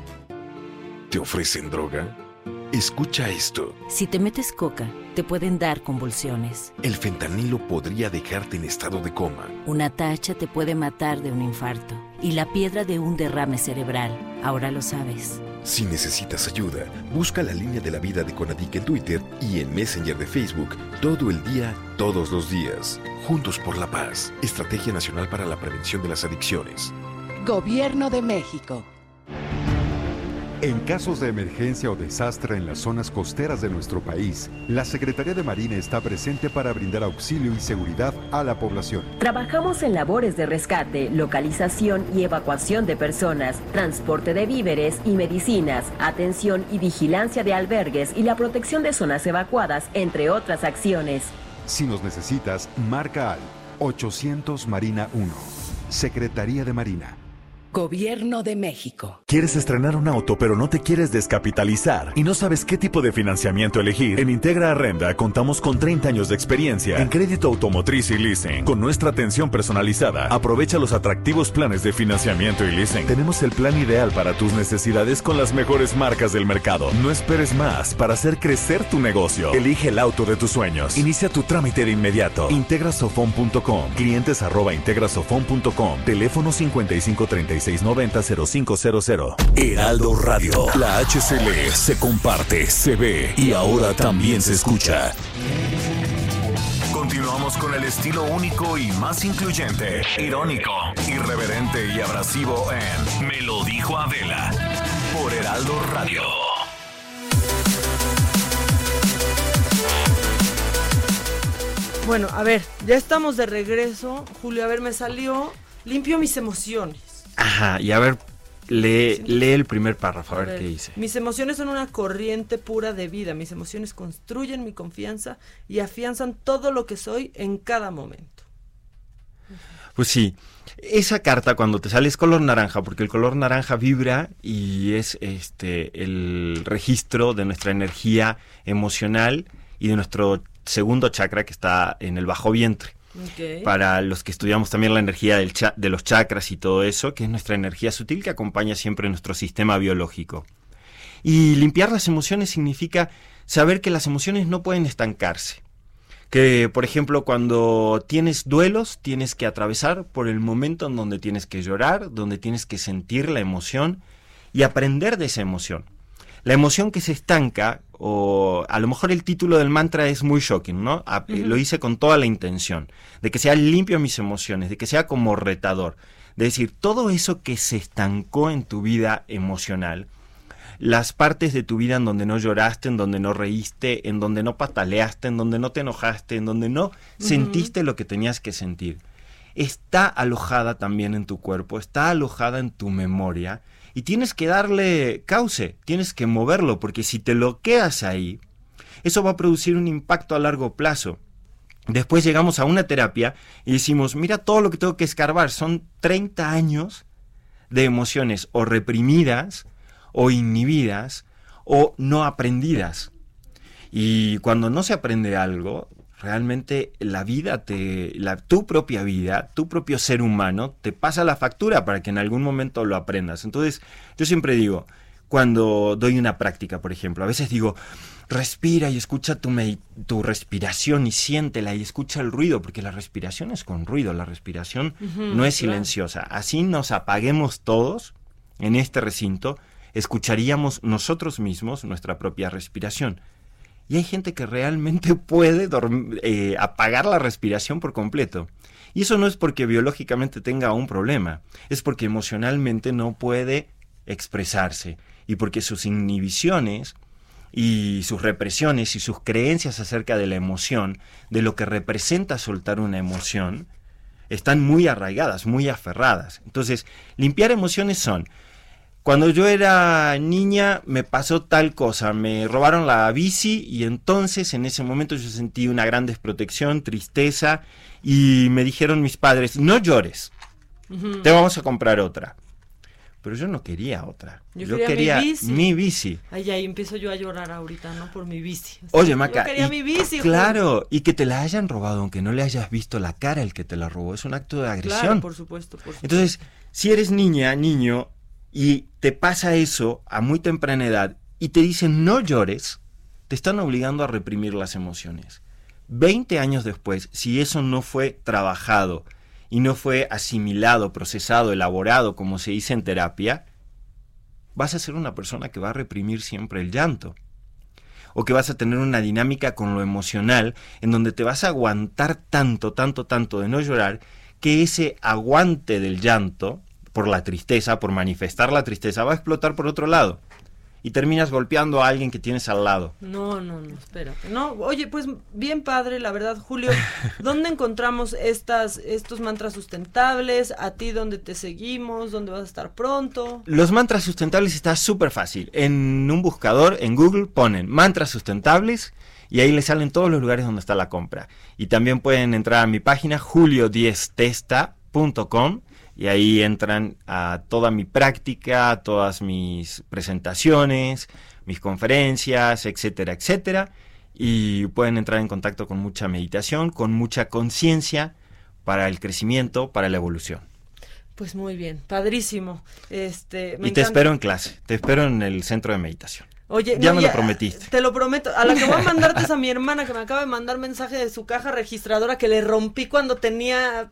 ¿Te ofrecen droga? Escucha esto. Si te metes coca, te pueden dar convulsiones. El fentanilo podría dejarte en estado de coma. Una tacha te puede matar de un infarto. Y la piedra de un derrame cerebral. Ahora lo sabes. Si necesitas ayuda, busca la línea de la vida de Conadic en Twitter y en Messenger de Facebook todo el día, todos los días. Juntos por la paz. Estrategia Nacional para la Prevención de las Adicciones. Gobierno de México. En casos de emergencia o desastre en las zonas costeras de nuestro país, la Secretaría de Marina está presente para brindar auxilio y seguridad a la población. Trabajamos en labores de rescate, localización y evacuación de personas, transporte de víveres y medicinas, atención y vigilancia de albergues y la protección de zonas evacuadas, entre otras acciones. Si nos necesitas, marca al 800 Marina 1. Secretaría de Marina. Gobierno de México. ¿Quieres estrenar un auto pero no te quieres descapitalizar y no sabes qué tipo de financiamiento elegir? En Integra Arrenda contamos con 30 años de experiencia en crédito automotriz y leasing. Con nuestra atención personalizada, aprovecha los atractivos planes de financiamiento y leasing. Tenemos el plan ideal para tus necesidades con las mejores marcas del mercado. No esperes más para hacer crecer tu negocio. Elige el auto de tus sueños. Inicia tu trámite de inmediato. Integrasofon.com. Clientes arroba integrasofon.com. Teléfono 5535 6690-0500. Heraldo Radio. La HCL se comparte, se ve y ahora también se escucha. Continuamos con el estilo único y más incluyente, irónico, irreverente y abrasivo en Me lo dijo Adela por Heraldo Radio. Bueno, a ver, ya estamos de regreso. Julio, a ver, me salió limpio mis emociones. Ajá, y a ver, lee, lee el primer párrafo, a, ver, qué dice. Mis emociones son una corriente pura de vida. Mis emociones construyen mi confianza y afianzan todo lo que soy en cada momento. Pues sí, esa carta cuando te sale es color naranja, porque el color naranja vibra y es este el registro de nuestra energía emocional y de nuestro segundo chakra que está en el bajo vientre. Para los que estudiamos también la energía de los chakras y todo eso, que es nuestra energía sutil que acompaña siempre nuestro sistema biológico. Y limpiar las emociones significa saber que las emociones no pueden estancarse, Que, por ejemplo, cuando tienes duelos, tienes que atravesar por el momento en donde tienes que llorar, donde tienes que sentir la emoción y aprender de esa emoción. La emoción que se estanca, o a lo mejor el título del mantra es muy shocking, ¿no? A- eh, Lo hice con toda la intención, de que sea limpio mis emociones, de que sea como retador. De decir, todo eso que se estancó en tu vida emocional, las partes de tu vida en donde no lloraste, en donde no reíste, en donde no pataleaste, en donde no te enojaste, en donde no sentiste lo que tenías que sentir, está alojada también en tu cuerpo, está alojada en tu memoria y tienes que darle cauce, tienes que moverlo, porque si te lo quedas ahí, eso va a producir un impacto a largo plazo. Después llegamos a una terapia y decimos, mira todo lo que tengo que escarbar, son 30 años de emociones o reprimidas o inhibidas o no aprendidas. Y cuando no se aprende algo, realmente la vida te la tu propia vida, tu propio ser humano te pasa la factura para que en algún momento lo aprendas. Entonces, yo siempre digo, cuando doy una práctica, por ejemplo, a veces digo, respira y escucha tu, tu respiración y siéntela y escucha el ruido, porque la respiración es con ruido, la respiración no es claro. silenciosa. Así nos apaguemos todos en este recinto, escucharíamos nosotros mismos nuestra propia respiración. Y hay gente que realmente puede eh, apagar la respiración por completo. Y eso no es porque biológicamente tenga un problema, es porque emocionalmente no puede expresarse y porque sus inhibiciones y sus represiones y sus creencias acerca de la emoción, de lo que representa soltar una emoción, están muy arraigadas, muy aferradas. Entonces, limpiar emociones son, cuando yo era niña me pasó tal cosa, me robaron la bici y entonces en ese momento yo sentí una gran desprotección, tristeza y me dijeron mis padres, no llores, te vamos a comprar otra. Pero yo no quería otra. Yo Yo, quería mi quería bici. mi bici. Ay, ahí empiezo yo a llorar ahorita, ¿no? Por mi bici. O sea, Oye, yo Maca, quería y- mi bici. claro, y que te la hayan robado, aunque no le hayas visto la cara al que te la robó, es un acto de agresión. Claro, por supuesto, por supuesto. Entonces, si eres niña, niño, y te pasa eso a muy temprana edad y te dicen no llores, te están obligando a reprimir las emociones. Veinte años después, si eso no fue trabajado y no fue asimilado, procesado, elaborado, como se dice en terapia, vas a ser una persona que va a reprimir siempre el llanto. O que vas a tener una dinámica con lo emocional en donde te vas a aguantar tanto, tanto, tanto de no llorar, que ese aguante del llanto, por la tristeza, por manifestar la tristeza, va a explotar por otro lado. Y terminas golpeando a alguien que tienes al lado. No, no, no, espérate. No, oye, pues bien padre, la verdad, Julio. ¿Dónde encontramos estas, estos mantras sustentables? ¿A ti dónde te seguimos? ¿Dónde vas a estar pronto? Los mantras sustentables está súper fácil. En un buscador, en Google, ponen mantras sustentables y ahí les salen todos los lugares donde está la compra. Y también pueden entrar a mi página julio10testa.com y ahí entran a toda mi práctica, a todas mis presentaciones, mis conferencias, etcétera, etcétera. Y pueden entrar en contacto con mucha meditación, con mucha conciencia para el crecimiento, para la evolución. Pues muy bien, padrísimo. Este, me Y te encanta. espero en clase, te espero en el centro de meditación. Oye, ya no, me lo prometiste. Te lo prometo. A la que voy a mandarte es a mi hermana que me acaba de mandar mensaje de su caja registradora que le rompí cuando tenía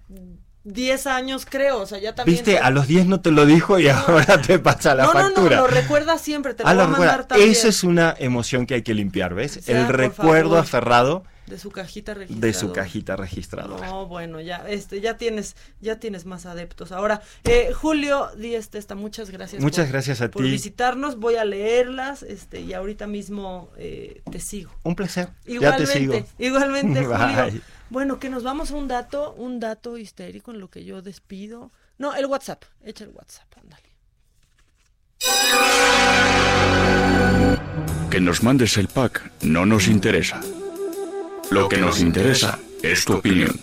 10 años, creo. O sea, ya también. Viste, a los 10 no te lo dijo y ahora te pasa la no, factura. no, no, lo recuerda siempre. Te lo Ah, voy a mandar también. Esa es una emoción que hay que limpiar, ¿ves? sea, el por recuerdo favor. aferrado De su cajita registradora. de su cajita registradora. No, bueno, ya, este, ya tienes, ya tienes más adeptos. Ahora, eh, Julio Díaz Testa, muchas gracias. Muchas por- gracias a por ti. visitarnos. Voy a leerlas, este, y ahorita mismo eh, te sigo. Un placer. Igualmente, ya te sigo. igualmente, Bye. Julio. Bueno, que nos vamos a un dato, un dato histérico en lo que yo despido. No, el WhatsApp, echa el WhatsApp, ándale. Que nos mandes el pack no nos interesa. Lo que nos interesa es tu opinión.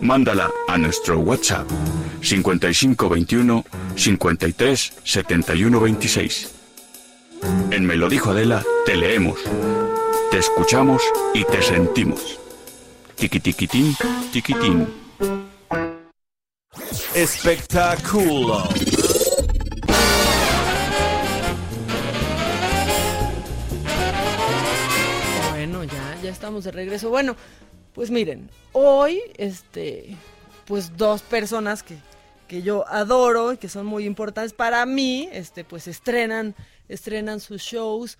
Mándala a nuestro WhatsApp 5521 53 71 26. En Me lo dijo Adela, te leemos, te escuchamos y te sentimos. Tiquitiquitín, tiquitín. Espectáculo. Bueno, ya, ya estamos de regreso. Bueno, Pues miren, hoy, este, pues dos personas que, que yo adoro y que son muy importantes para mí, este, pues estrenan, estrenan sus shows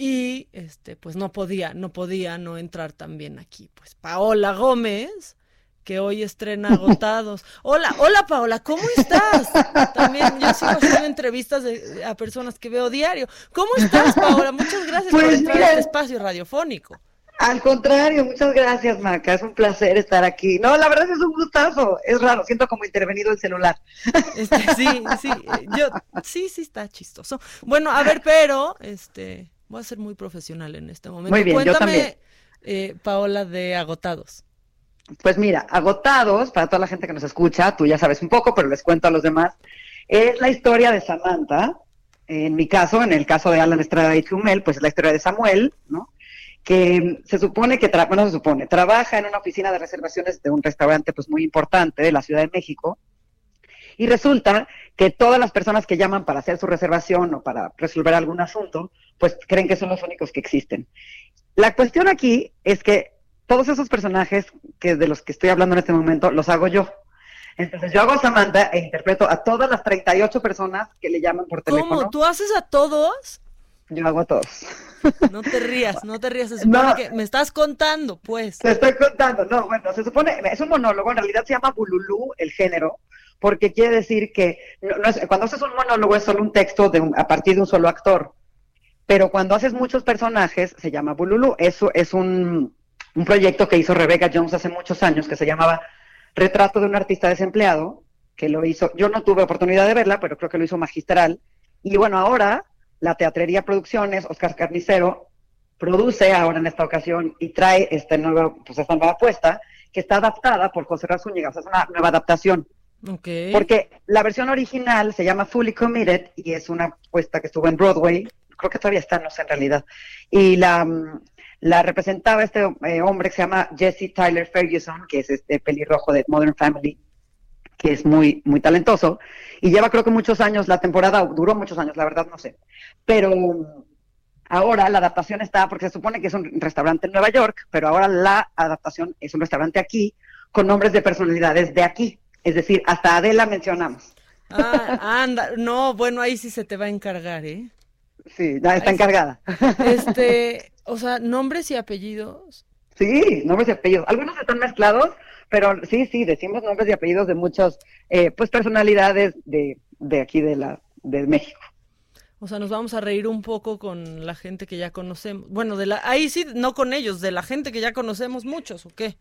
y este, pues no podía, no podía no entrar también aquí. Pues Paola Gómez, que hoy estrena Agotados. Hola, hola Paola, ¿cómo estás? También yo sigo haciendo entrevistas de, a personas que veo diario. ¿Cómo estás, Paola? Muchas gracias por Pues entrar mira, a este espacio radiofónico. Al contrario, muchas gracias, Maca. Es un placer estar aquí. No, la verdad es un gustazo. Es raro, siento como intervenido el celular. Este, sí, sí, yo, sí, sí está chistoso. Bueno, a ver, pero, este, voy a ser muy profesional en este momento. Muy bien, yo Cuéntame, también. eh, Paola, de Agotados. Pues mira, Agotados, para toda la gente que nos escucha, tú ya sabes un poco, pero les cuento a los demás, es la historia de Samantha. En mi caso, en el caso de Alan Estrada y Chumel, pues es la historia de Samuel, ¿no? Que se supone que, tra- bueno, se supone, trabaja en una oficina de reservaciones de un restaurante pues muy importante de la Ciudad de México. Y resulta que todas las personas que llaman para hacer su reservación o para resolver algún asunto, pues creen que son los únicos que existen. La cuestión aquí es que todos esos personajes que de los que estoy hablando en este momento los hago yo. Entonces yo hago a Samantha e interpreto a todas las 38 personas que le llaman por teléfono. ¿Cómo? ¿Tú haces a todos? Yo hago a todos. No te rías, no te rías. Se supone No. que me estás contando, pues. Te estoy contando, no, bueno, se supone, es un monólogo, en realidad se llama bululú el género, porque quiere decir que no- es- cuando haces un monólogo es solo un texto de un- a partir de un solo actor, pero cuando haces muchos personajes se llama bululú. Eso es un, proyecto que hizo Rebecca Jones hace muchos años que se llamaba Retrato de un artista desempleado, que lo hizo, yo no tuve oportunidad de verla, pero creo que lo hizo magistral. Y bueno, ahora la Teatrería Producciones, Oscar Carnicero, produce ahora en esta ocasión y trae este nuevo, pues esta nueva apuesta que está adaptada por José Razúñiga, es una nueva adaptación. Porque la versión original se llama Fully Committed y es una apuesta que estuvo en Broadway, creo que todavía está, no sé en realidad. Y la, mm, representaba este eh, hombre que se llama Jesse Tyler Ferguson, que es este pelirrojo de Modern Family, que es muy, muy talentoso. Y lleva creo que muchos años, la temporada duró muchos años, la verdad no sé. Pero mm, ahora la adaptación está, porque se supone que es un restaurante en Nueva York, pero ahora la adaptación es un restaurante aquí con nombres de personalidades de aquí. Es decir, hasta Adela mencionamos. Ah, anda, no, bueno, ahí sí se te va a encargar, ¿eh? Sí, ya está Ahí encargada. Este, o sea, nombres y apellidos. Sí, nombres y apellidos. Algunos están mezclados, pero sí, sí, decimos nombres y apellidos de muchas, eh, pues, personalidades de, de aquí de la de México. O sea, nos vamos a reír un poco con la gente que ya conocemos. Bueno, de la, ahí sí, no con ellos, de la gente que ya conocemos muchos, ¿o qué?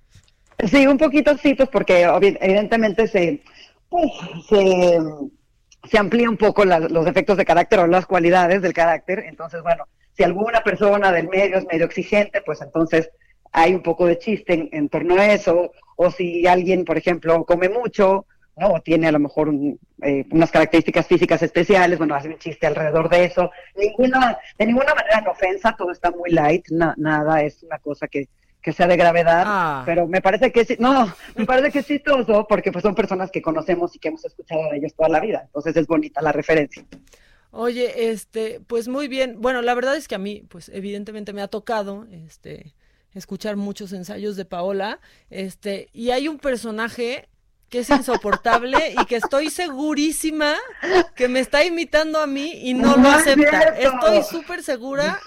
Sí, un poquito sí, pues porque evidentemente se, pues, se, amplía un poco los defectos de carácter o las cualidades del carácter. Entonces, bueno, si alguna persona del medio es medio exigente, pues entonces hay un poco de chiste en, torno a eso. O si alguien, por ejemplo, come mucho, ¿no? O tiene a lo mejor un- eh, unas características físicas especiales, bueno, hace un chiste alrededor de eso. Ninguna, de ninguna manera en ofensa, todo está muy light, na- nada es una cosa que, que sea de gravedad, pero me parece que sí, no, me parece que es chistoso porque pues son personas que conocemos y que hemos escuchado de ellos toda la vida, entonces es bonita la referencia. Oye, este, pues muy bien. Bueno, la verdad es que a mí, pues evidentemente me ha tocado, este, escuchar muchos ensayos de Paola, este, y hay un personaje que es insoportable y que estoy segurísima que me está imitando a mí y no lo No es acepta. Estoy súper segura,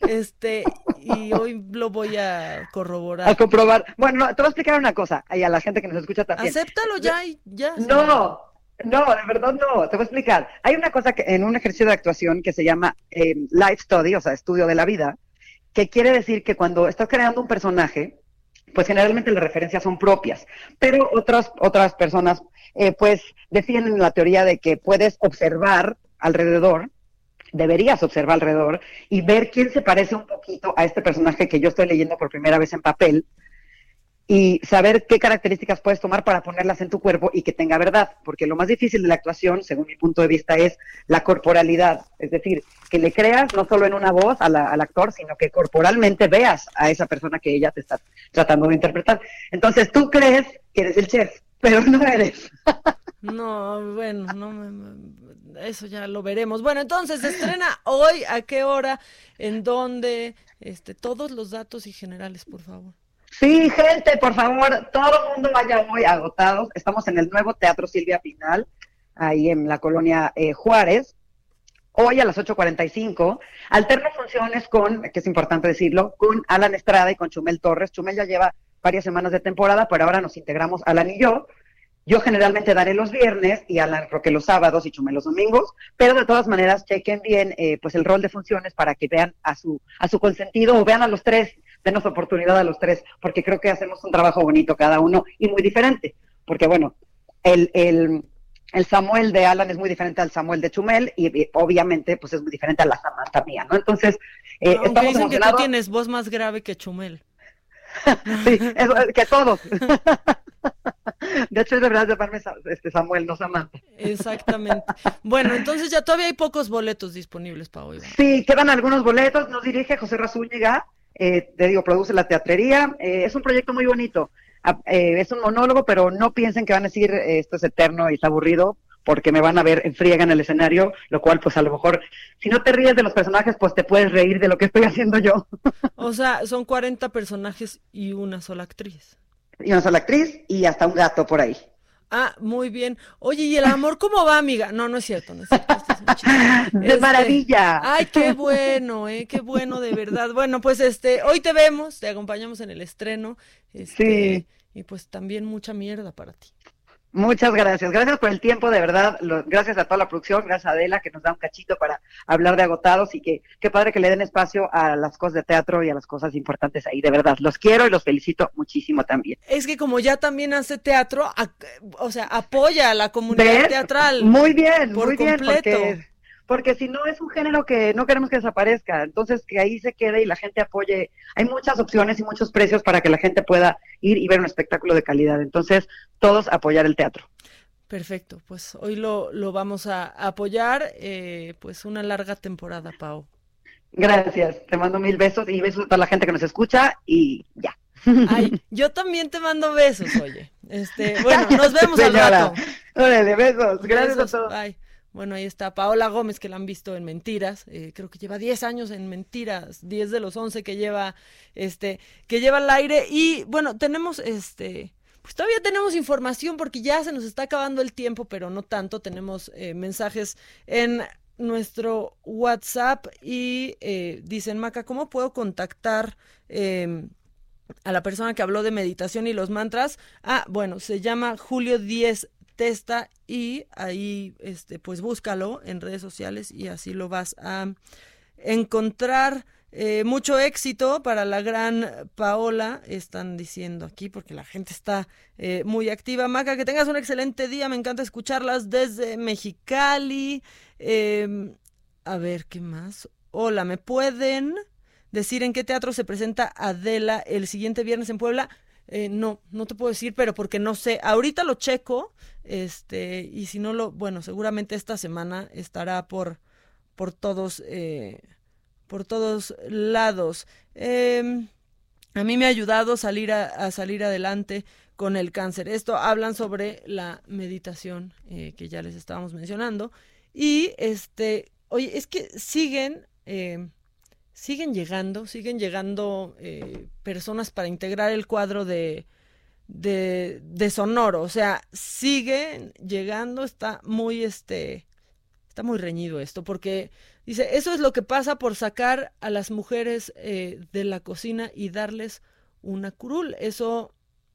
este, y hoy lo voy a corroborar. A comprobar. Bueno, no, te voy a explicar una cosa, y a la gente que nos escucha también. Acéptalo ya y ya. No, no, de verdad no, te voy a explicar. Hay una cosa que en un ejercicio de actuación que se llama eh, life study, o sea, estudio de la vida, que quiere decir que cuando estás creando un personaje, pues generalmente las referencias son propias, pero otras, otras personas eh, pues defienden la teoría de que puedes observar alrededor, deberías observar alrededor y ver quién se parece un poquito a este personaje que yo estoy leyendo por primera vez en papel y saber qué características puedes tomar para ponerlas en tu cuerpo y que tenga verdad, porque lo más difícil de la actuación, según mi punto de vista, es la corporalidad, es decir, que le creas no solo en una voz a la- al actor, sino que corporalmente veas a esa persona que ella te está tratando de interpretar. Entonces tú crees que eres el chef, pero no eres. No, bueno, no me- eso ya lo veremos. Bueno, entonces se estrena hoy, ¿a qué hora? ¿En dónde? Este, todos los datos y generales, por favor. Sí, gente, por favor, todo el mundo vaya hoy agotados. Estamos en el nuevo Teatro Silvia Pinal, ahí en la colonia eh, Juárez. Hoy a las 8.45, alterno funciones con, que es importante decirlo, con Alan Estrada y con Chumel Torres. Chumel ya lleva varias semanas de temporada, pero ahora nos integramos Alan y yo. Yo generalmente daré los viernes y Alan Roque los sábados y Chumel los domingos, pero de todas maneras chequen bien eh, pues el rol de funciones para que vean a su, a su consentido o vean a los tres, denos oportunidad a los tres, porque creo que hacemos un trabajo bonito cada uno y muy diferente, porque bueno, el, el, el Samuel de Alan es muy diferente al Samuel de Chumel y, obviamente pues es muy diferente a la Samantha mía, ¿no? Entonces, eh, estamos dicen que tú tienes voz más grave que Chumel. sí, eso, que todos. De hecho, es de verdad llamarme este Samuel, no Samantha. Exactamente. Bueno, entonces ya todavía hay pocos boletos disponibles para hoy. Sí, quedan algunos boletos. Nos dirige José Razúñiga, eh, te digo, produce la teatrería. Eh, es un proyecto muy bonito. Ah, eh, es un monólogo, pero no piensen que van a decir eh, esto es eterno y está aburrido, porque me van a ver en friega en el escenario, lo cual pues a lo mejor, si no te ríes de los personajes, pues te puedes reír de lo que estoy haciendo yo. O sea, son 40 personajes y una sola actriz y una sola actriz y hasta un gato por ahí. Ah, muy bien. Oye, ¿y el amor cómo va, amiga? No, no es cierto, no es cierto. de este, maravilla. Ay, qué bueno, eh, qué bueno, de verdad. Bueno, pues este, hoy te vemos, te acompañamos en el estreno. Este, sí. Y pues también mucha mierda para ti. Muchas gracias. Gracias por el tiempo, de verdad. gracias a toda la producción, gracias a Adela que nos da un cachito para hablar de agotados y que qué padre que le den espacio a las cosas de teatro y a las cosas importantes ahí. De verdad, los quiero y los felicito muchísimo también. Es que como ya también hace teatro, o sea, apoya a la comunidad teatral. Muy bien, muy bien. Porque porque si no es un género que no queremos que desaparezca, entonces que ahí se quede y la gente apoye. Hay muchas opciones y muchos precios para que la gente pueda ir y ver un espectáculo de calidad. Entonces, todos apoyar el teatro. Perfecto, pues hoy lo, lo vamos a apoyar, eh, pues una larga temporada, Pau. Gracias, te mando mil besos y besos a toda la gente que nos escucha y ya. Ay, yo también te mando besos, oye. Este, bueno, nos vemos al rato. Órale, besos. Gracias a todos. Bye. Bueno, ahí está Paola Gómez, que la han visto en Mentiras. Eh, creo que lleva 10 años en Mentiras, 10 de los 11 que lleva, este, que lleva al aire. Y bueno, tenemos este. Pues todavía tenemos información porque ya se nos está acabando el tiempo, pero no tanto. Tenemos eh, mensajes en nuestro WhatsApp y eh, dicen, Maca, ¿cómo puedo contactar em, a la persona que habló de meditación y los mantras? Ah, bueno, se llama Julio 10 testa y ahí este pues búscalo en redes sociales y así lo vas a encontrar eh, mucho éxito para la gran Paola, están diciendo aquí, porque la gente está eh, muy activa. Maca, que tengas un excelente día, me encanta escucharlas desde Mexicali. Em, a ver, ¿qué más? Hola, ¿me pueden decir en qué teatro se presenta Adela el siguiente viernes en Puebla? Eh, no, no te puedo decir, pero porque no sé. Ahorita lo checo, este, y si no lo, bueno, seguramente esta semana estará por, por todos, eh, por todos lados. Em, a mí me ha ayudado salir a, salir adelante con el cáncer. Esto hablan sobre la meditación eh, que ya les estábamos mencionando. Y este, oye, es que siguen em, siguen llegando, siguen llegando eh, personas para integrar el cuadro de, de, de, Sonoro. O sea, siguen llegando, está muy, este, está muy reñido esto, porque dice, eso es lo que pasa por sacar a las mujeres eh, de la cocina y darles una curul. Eso,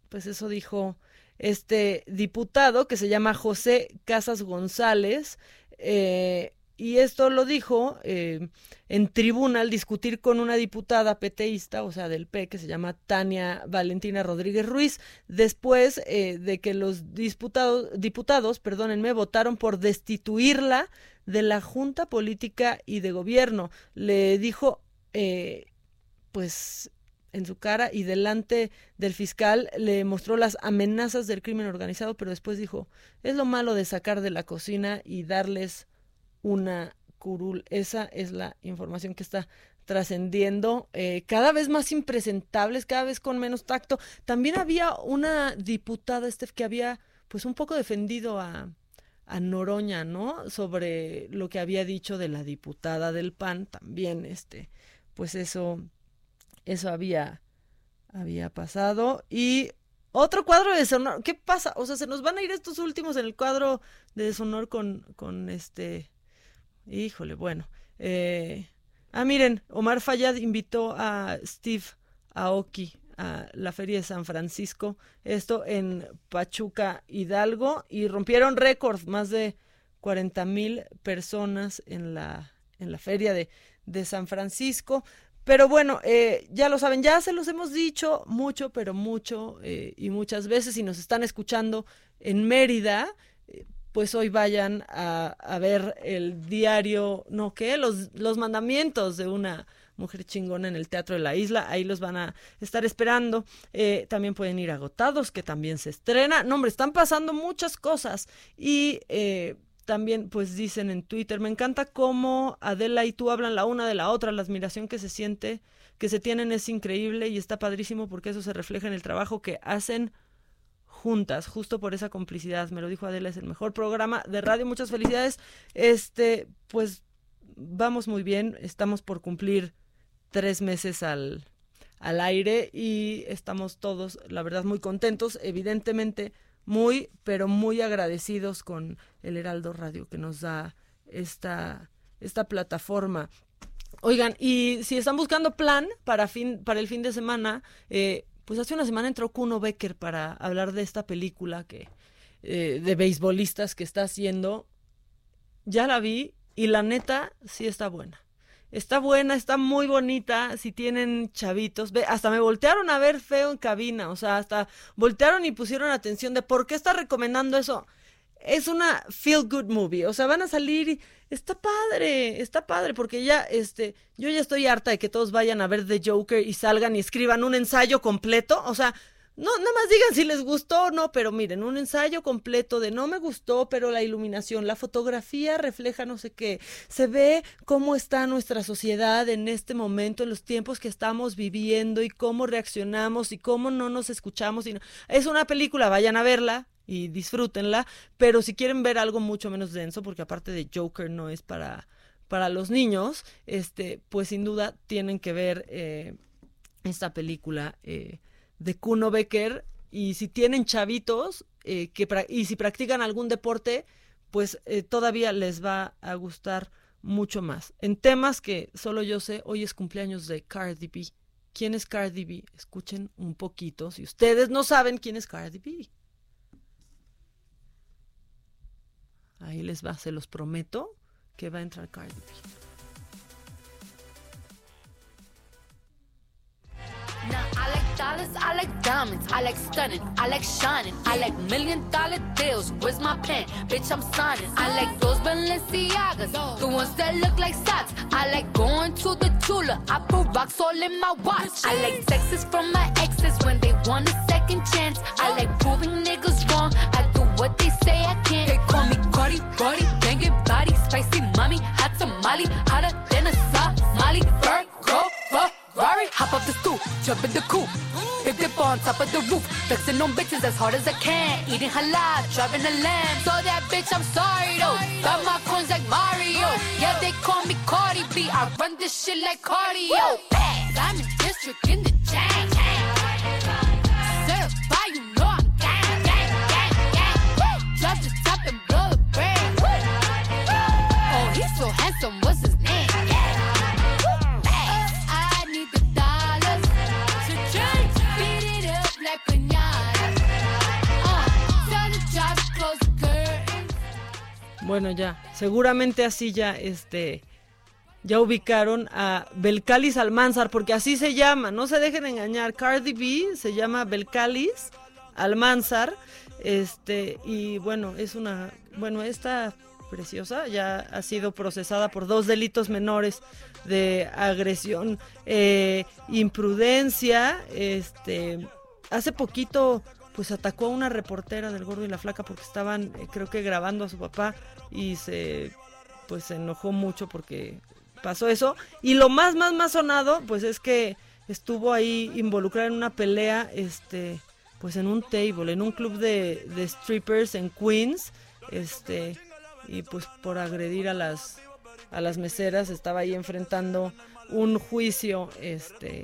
pues eso dijo este diputado que se llama José Casas González. Eh, y esto lo dijo eh, en tribuna al discutir con una diputada peteísta, o sea, del P, que se llama Tania Valentina Rodríguez Ruiz, después eh, de que los diputados, diputados, perdónenme, votaron por destituirla de la Junta Política y de Gobierno. Le dijo, eh, pues, en su cara y delante del fiscal le mostró las amenazas del crimen organizado, pero después dijo, es lo malo de sacar de la cocina y darles una curul. Esa es la información que está trascendiendo, eh, cada vez más impresentables, cada vez con menos tacto. También había una diputada, Steph, que había pues un poco defendido a, a Noroña, ¿no? Sobre lo que había dicho de la diputada del PAN, también, este, pues eso, eso había, había pasado. Y otro cuadro de deshonor. ¿Qué pasa? O sea, se nos van a ir estos últimos en el cuadro de deshonor con, con este. Híjole, bueno. Eh... Ah, miren, Omar Fayad invitó a Steve Aoki a la Feria de San Francisco, esto en Pachuca Hidalgo, y rompieron récord, más de 40 mil personas en la, en la Feria de, de San Francisco. Pero bueno, eh, ya lo saben, ya se los hemos dicho mucho, pero mucho eh, y muchas veces, y nos están escuchando en Mérida, pues hoy vayan a, a, ver el diario, no, ¿qué? Los, los mandamientos de una mujer chingona en el Teatro de la Isla, ahí los van a estar esperando. también pueden ir agotados, que también se estrena. No, hombre, están pasando muchas cosas y también pues dicen en Twitter, me encanta cómo Adela y tú hablan la una de la otra, la admiración que se siente, que se tienen es increíble y está padrísimo porque eso se refleja en el trabajo que hacen juntas, justo por esa complicidad. Me lo dijo Adela, es el mejor programa de radio. Muchas felicidades. Este, pues vamos muy bien, estamos por cumplir tres meses al, al aire y estamos todos, la verdad, muy contentos. Evidentemente, muy, pero muy agradecidos con el Heraldo Radio que nos da esta, esta plataforma. Oigan, y si están buscando plan para, fin, para el fin de semana, eh, pues hace una semana entró Kuno Becker para hablar de esta película que, eh, de beisbolistas que está haciendo. Ya la vi y la neta sí está buena. Está buena, está muy bonita. Si tienen chavitos, ve, hasta me voltearon a ver feo en cabina. O sea, hasta voltearon y pusieron atención de por qué está recomendando eso. Es una feel good movie. O sea, van a salir y está padre, está padre, porque ya, este, yo ya estoy harta de que todos vayan a ver The Joker y salgan y escriban un ensayo completo. O sea, no, nada más digan si les gustó o no, pero miren, un ensayo completo de no me gustó, pero la iluminación, la fotografía refleja no sé qué, se ve cómo está nuestra sociedad en este momento, en los tiempos que estamos viviendo y cómo reaccionamos y cómo no nos escuchamos. Y Es una película, vayan a verla y disfrútenla, pero si quieren ver algo mucho menos denso, porque aparte de Joker no es para, para los niños, este, pues sin duda tienen que ver eh, esta película. Eh, de Kuno Becker y si tienen chavitos eh, que, y si practican algún deporte, pues eh, todavía les va a gustar mucho más. En temas que solo yo sé, hoy es cumpleaños de Cardi B. ¿Quién es Cardi B? Escuchen un poquito si ustedes no saben quién es Cardi B. Ahí les va, se los prometo que va a entrar Cardi B. Like dollars, I like diamonds, I like stunning, I like shining, I like million dollar deals. Where's my pen? Bitch, I'm signing. I like those Balenciagas, the ones that look like socks. I like going to the Tula, I put rocks all in my watch. I like texts from my exes when they want a second chance. I like proving niggas wrong. I do what they say I can't. They call me Cardi, Cardi, banging body, spicy mommy, hot tamale, hotter than a Somali. Virgo, Rari, hop up the stoop, jump in the coop. Big dip on top of the roof. Flexing on bitches as hard as I can. Eating halal, driving a lamb. So that bitch, I'm sorry though. Got my coins like Mario. Yeah, they call me Cardi B. I run this shit like cardio. I'm in district in the chain. Name? Bueno, ya, seguramente así ya, este, ya ubicaron a Belcalis Almanzar, porque así se llama, no se dejen engañar, Cardi B se llama Belcalis Almanzar, este, y bueno, es una, bueno, esta preciosa ya ha sido procesada por dos delitos menores de agresión, eh, imprudencia, este, hace poquito pues atacó a una reportera del Gordo y la Flaca porque estaban, eh, creo que grabando a su papá y se, pues se enojó mucho porque pasó eso. Y lo más, más, más sonado, pues es que estuvo ahí involucrada en una pelea, este, pues en un table, en un club de, de strippers en Queens, este, y pues por agredir a las, a las meseras estaba ahí enfrentando un juicio, este,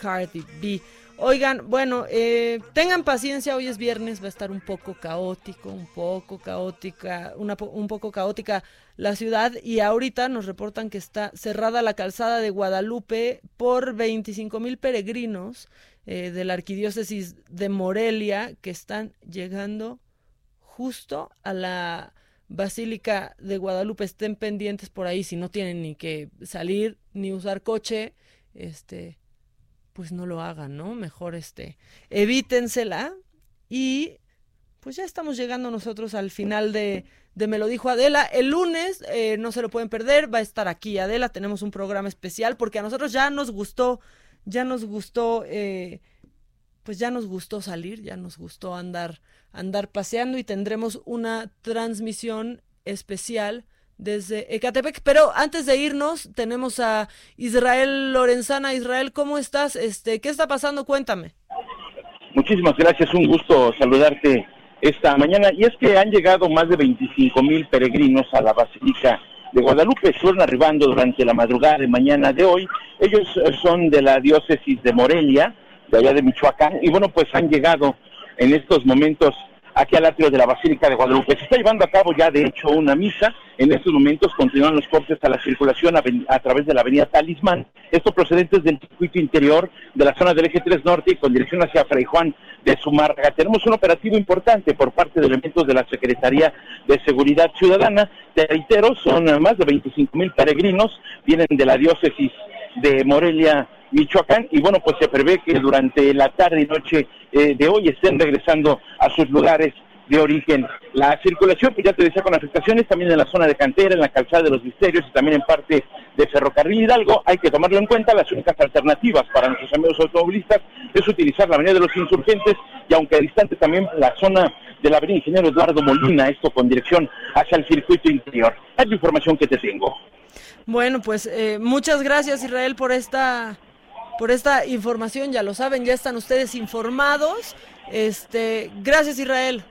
Cardi B. Oigan, bueno, eh, tengan paciencia, hoy es viernes, va a estar un poco caótico, un poco caótica, una, un poco caótica la ciudad y ahorita nos reportan que está cerrada la calzada de Guadalupe por 25 mil peregrinos eh, de la arquidiócesis de Morelia que están llegando justo a la Basílica de Guadalupe. Estén pendientes por ahí si no tienen ni que salir ni usar coche, este pues no lo hagan, ¿no? Mejor este, evítensela y pues ya estamos llegando nosotros al final de, de Me lo dijo Adela. El lunes, eh, no se lo pueden perder, va a estar aquí Adela, tenemos un programa especial porque a nosotros ya nos gustó, ya nos gustó, eh, pues ya nos gustó salir, ya nos gustó andar, andar paseando y tendremos una transmisión especial desde Ecatepec. Pero antes de irnos, tenemos a Israel Lorenzana. Israel, ¿cómo estás? Este, ¿Qué está pasando? Cuéntame. Muchísimas gracias, un gusto saludarte esta mañana. Y es que han llegado más de 25 mil peregrinos a la Basílica de Guadalupe. Estuvieron arribando durante la madrugada de mañana de hoy. Ellos eh, son de la diócesis de Morelia, de allá de Michoacán, y bueno, pues han llegado en estos momentos aquí al atrio de la Basílica de Guadalupe. Se está llevando a cabo ya, de hecho, una misa. En estos momentos continúan los cortes a la circulación a, través de la avenida Talismán. Esto procedentes del circuito interior de la zona del eje 3 Norte y con dirección hacia Fray Juan de Zumárraga. Tenemos un operativo importante por parte de elementos de la Secretaría de Seguridad Ciudadana. Te reitero, son más de 25 mil peregrinos, vienen de la diócesis de Morelia, Michoacán, y bueno, pues se prevé que durante la tarde y noche eh, de hoy estén regresando a sus lugares de origen. La circulación, pues ya te decía, con afectaciones también en la zona de cantera, en la calzada de los misterios y también en parte de Ferrocarril Hidalgo, hay que tomarlo en cuenta. Las únicas alternativas para nuestros amigos automovilistas es utilizar la avenida de los insurgentes y aunque distante también la zona de la avenida Ingeniero Eduardo Molina, esto con dirección hacia el circuito interior. Es la información que te tengo. Bueno, pues eh, muchas gracias Israel por esta por esta información, ya lo saben, ya están ustedes informados. Este, gracias Israel.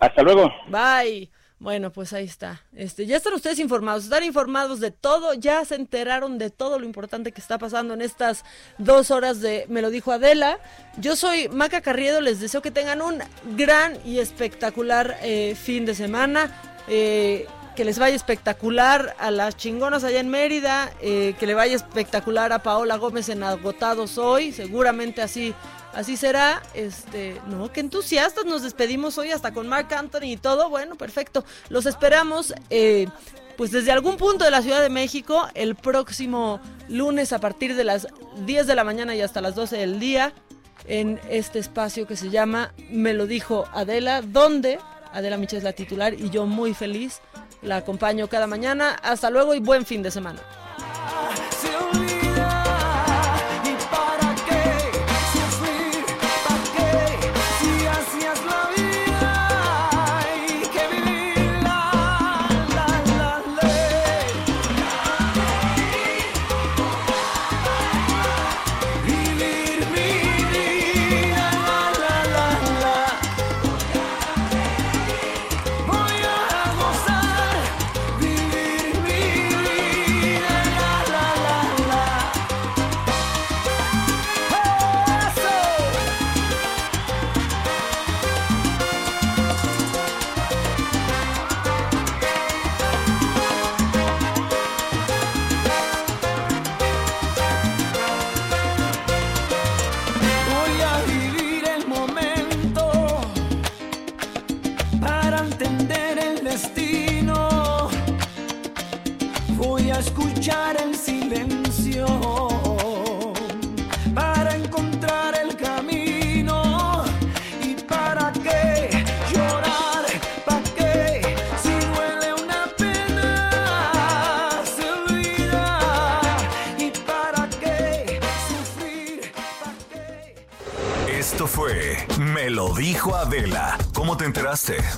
Hasta luego. Bye. Bueno, pues ahí está. Este, ya están ustedes informados, están informados de todo, ya se enteraron de todo lo importante que está pasando en estas dos horas de Me lo dijo Adela. Yo soy Maca Carriedo, les deseo que tengan un gran y espectacular eh, fin de semana. Eh, que les vaya espectacular a las chingonas allá en Mérida, eh, que le vaya espectacular a Paola Gómez en Agotados hoy, seguramente así, así será. Este, no, qué entusiastas, nos despedimos hoy hasta con Mark Anthony y todo, bueno, perfecto. Los esperamos, eh, pues desde algún punto de la Ciudad de México, el próximo lunes a partir de las 10 de la mañana y hasta las 12 del día, en este espacio que se llama Me lo dijo Adela, donde Adela Micha es la titular y yo muy feliz la acompaño cada mañana. Hasta luego y buen fin de semana.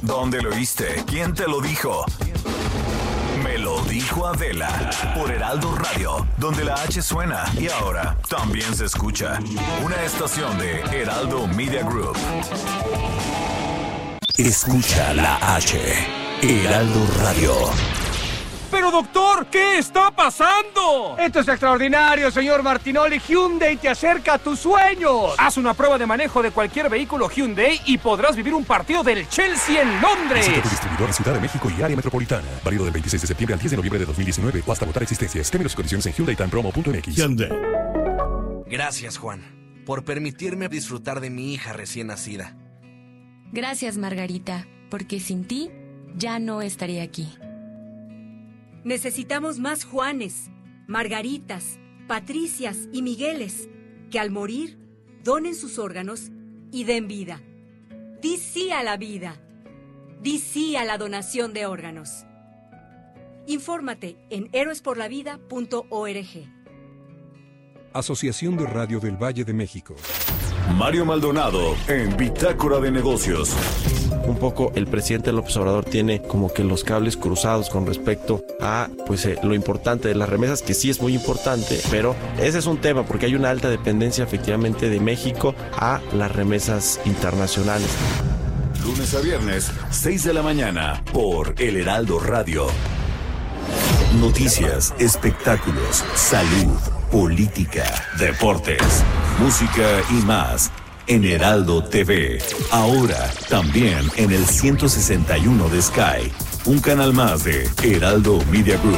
¿Dónde lo oíste? ¿Quién te lo dijo? Me lo dijo Adela por Heraldo Radio, donde la H suena y ahora también se escucha. Una estación de Heraldo Media Group. Escucha la H. Heraldo Radio. Pero doctor, ¿qué está pasando? Esto es extraordinario, señor Martinoli. Hyundai te acerca a tus sueños. Haz una prueba de manejo de cualquier vehículo Hyundai y podrás vivir un partido del Chelsea en Londres. Visita tu distribuidor en Ciudad de México y área metropolitana. Válido del 26 de septiembre al 10 de noviembre de 2019 o hasta votar existencias. Términos y condiciones en HyundaiTimePromo.mx. Hyundai. Gracias, Juan, por permitirme disfrutar de mi hija recién nacida. Gracias, Margarita, porque sin ti ya no estaría aquí. Necesitamos más Juanes, Margaritas, Patricias y Migueles que al morir donen sus órganos y den vida. Di sí a la vida. Di sí a la donación de órganos. Infórmate en héroesporlavida.org. Asociación de Radio del Valle de México. Mario Maldonado en Bitácora de Negocios. Un poco el presidente López Obrador tiene como que los cables cruzados con respecto a pues eh, lo importante de las remesas, que sí es muy importante, pero ese es un tema porque hay una alta dependencia efectivamente de México a las remesas internacionales. Lunes a viernes, 6 de la mañana, por El Heraldo Radio. Noticias, espectáculos, salud, política, deportes, música y más. En Heraldo TV. Ahora también en el 161 de Sky. Un canal más de Heraldo Media Group.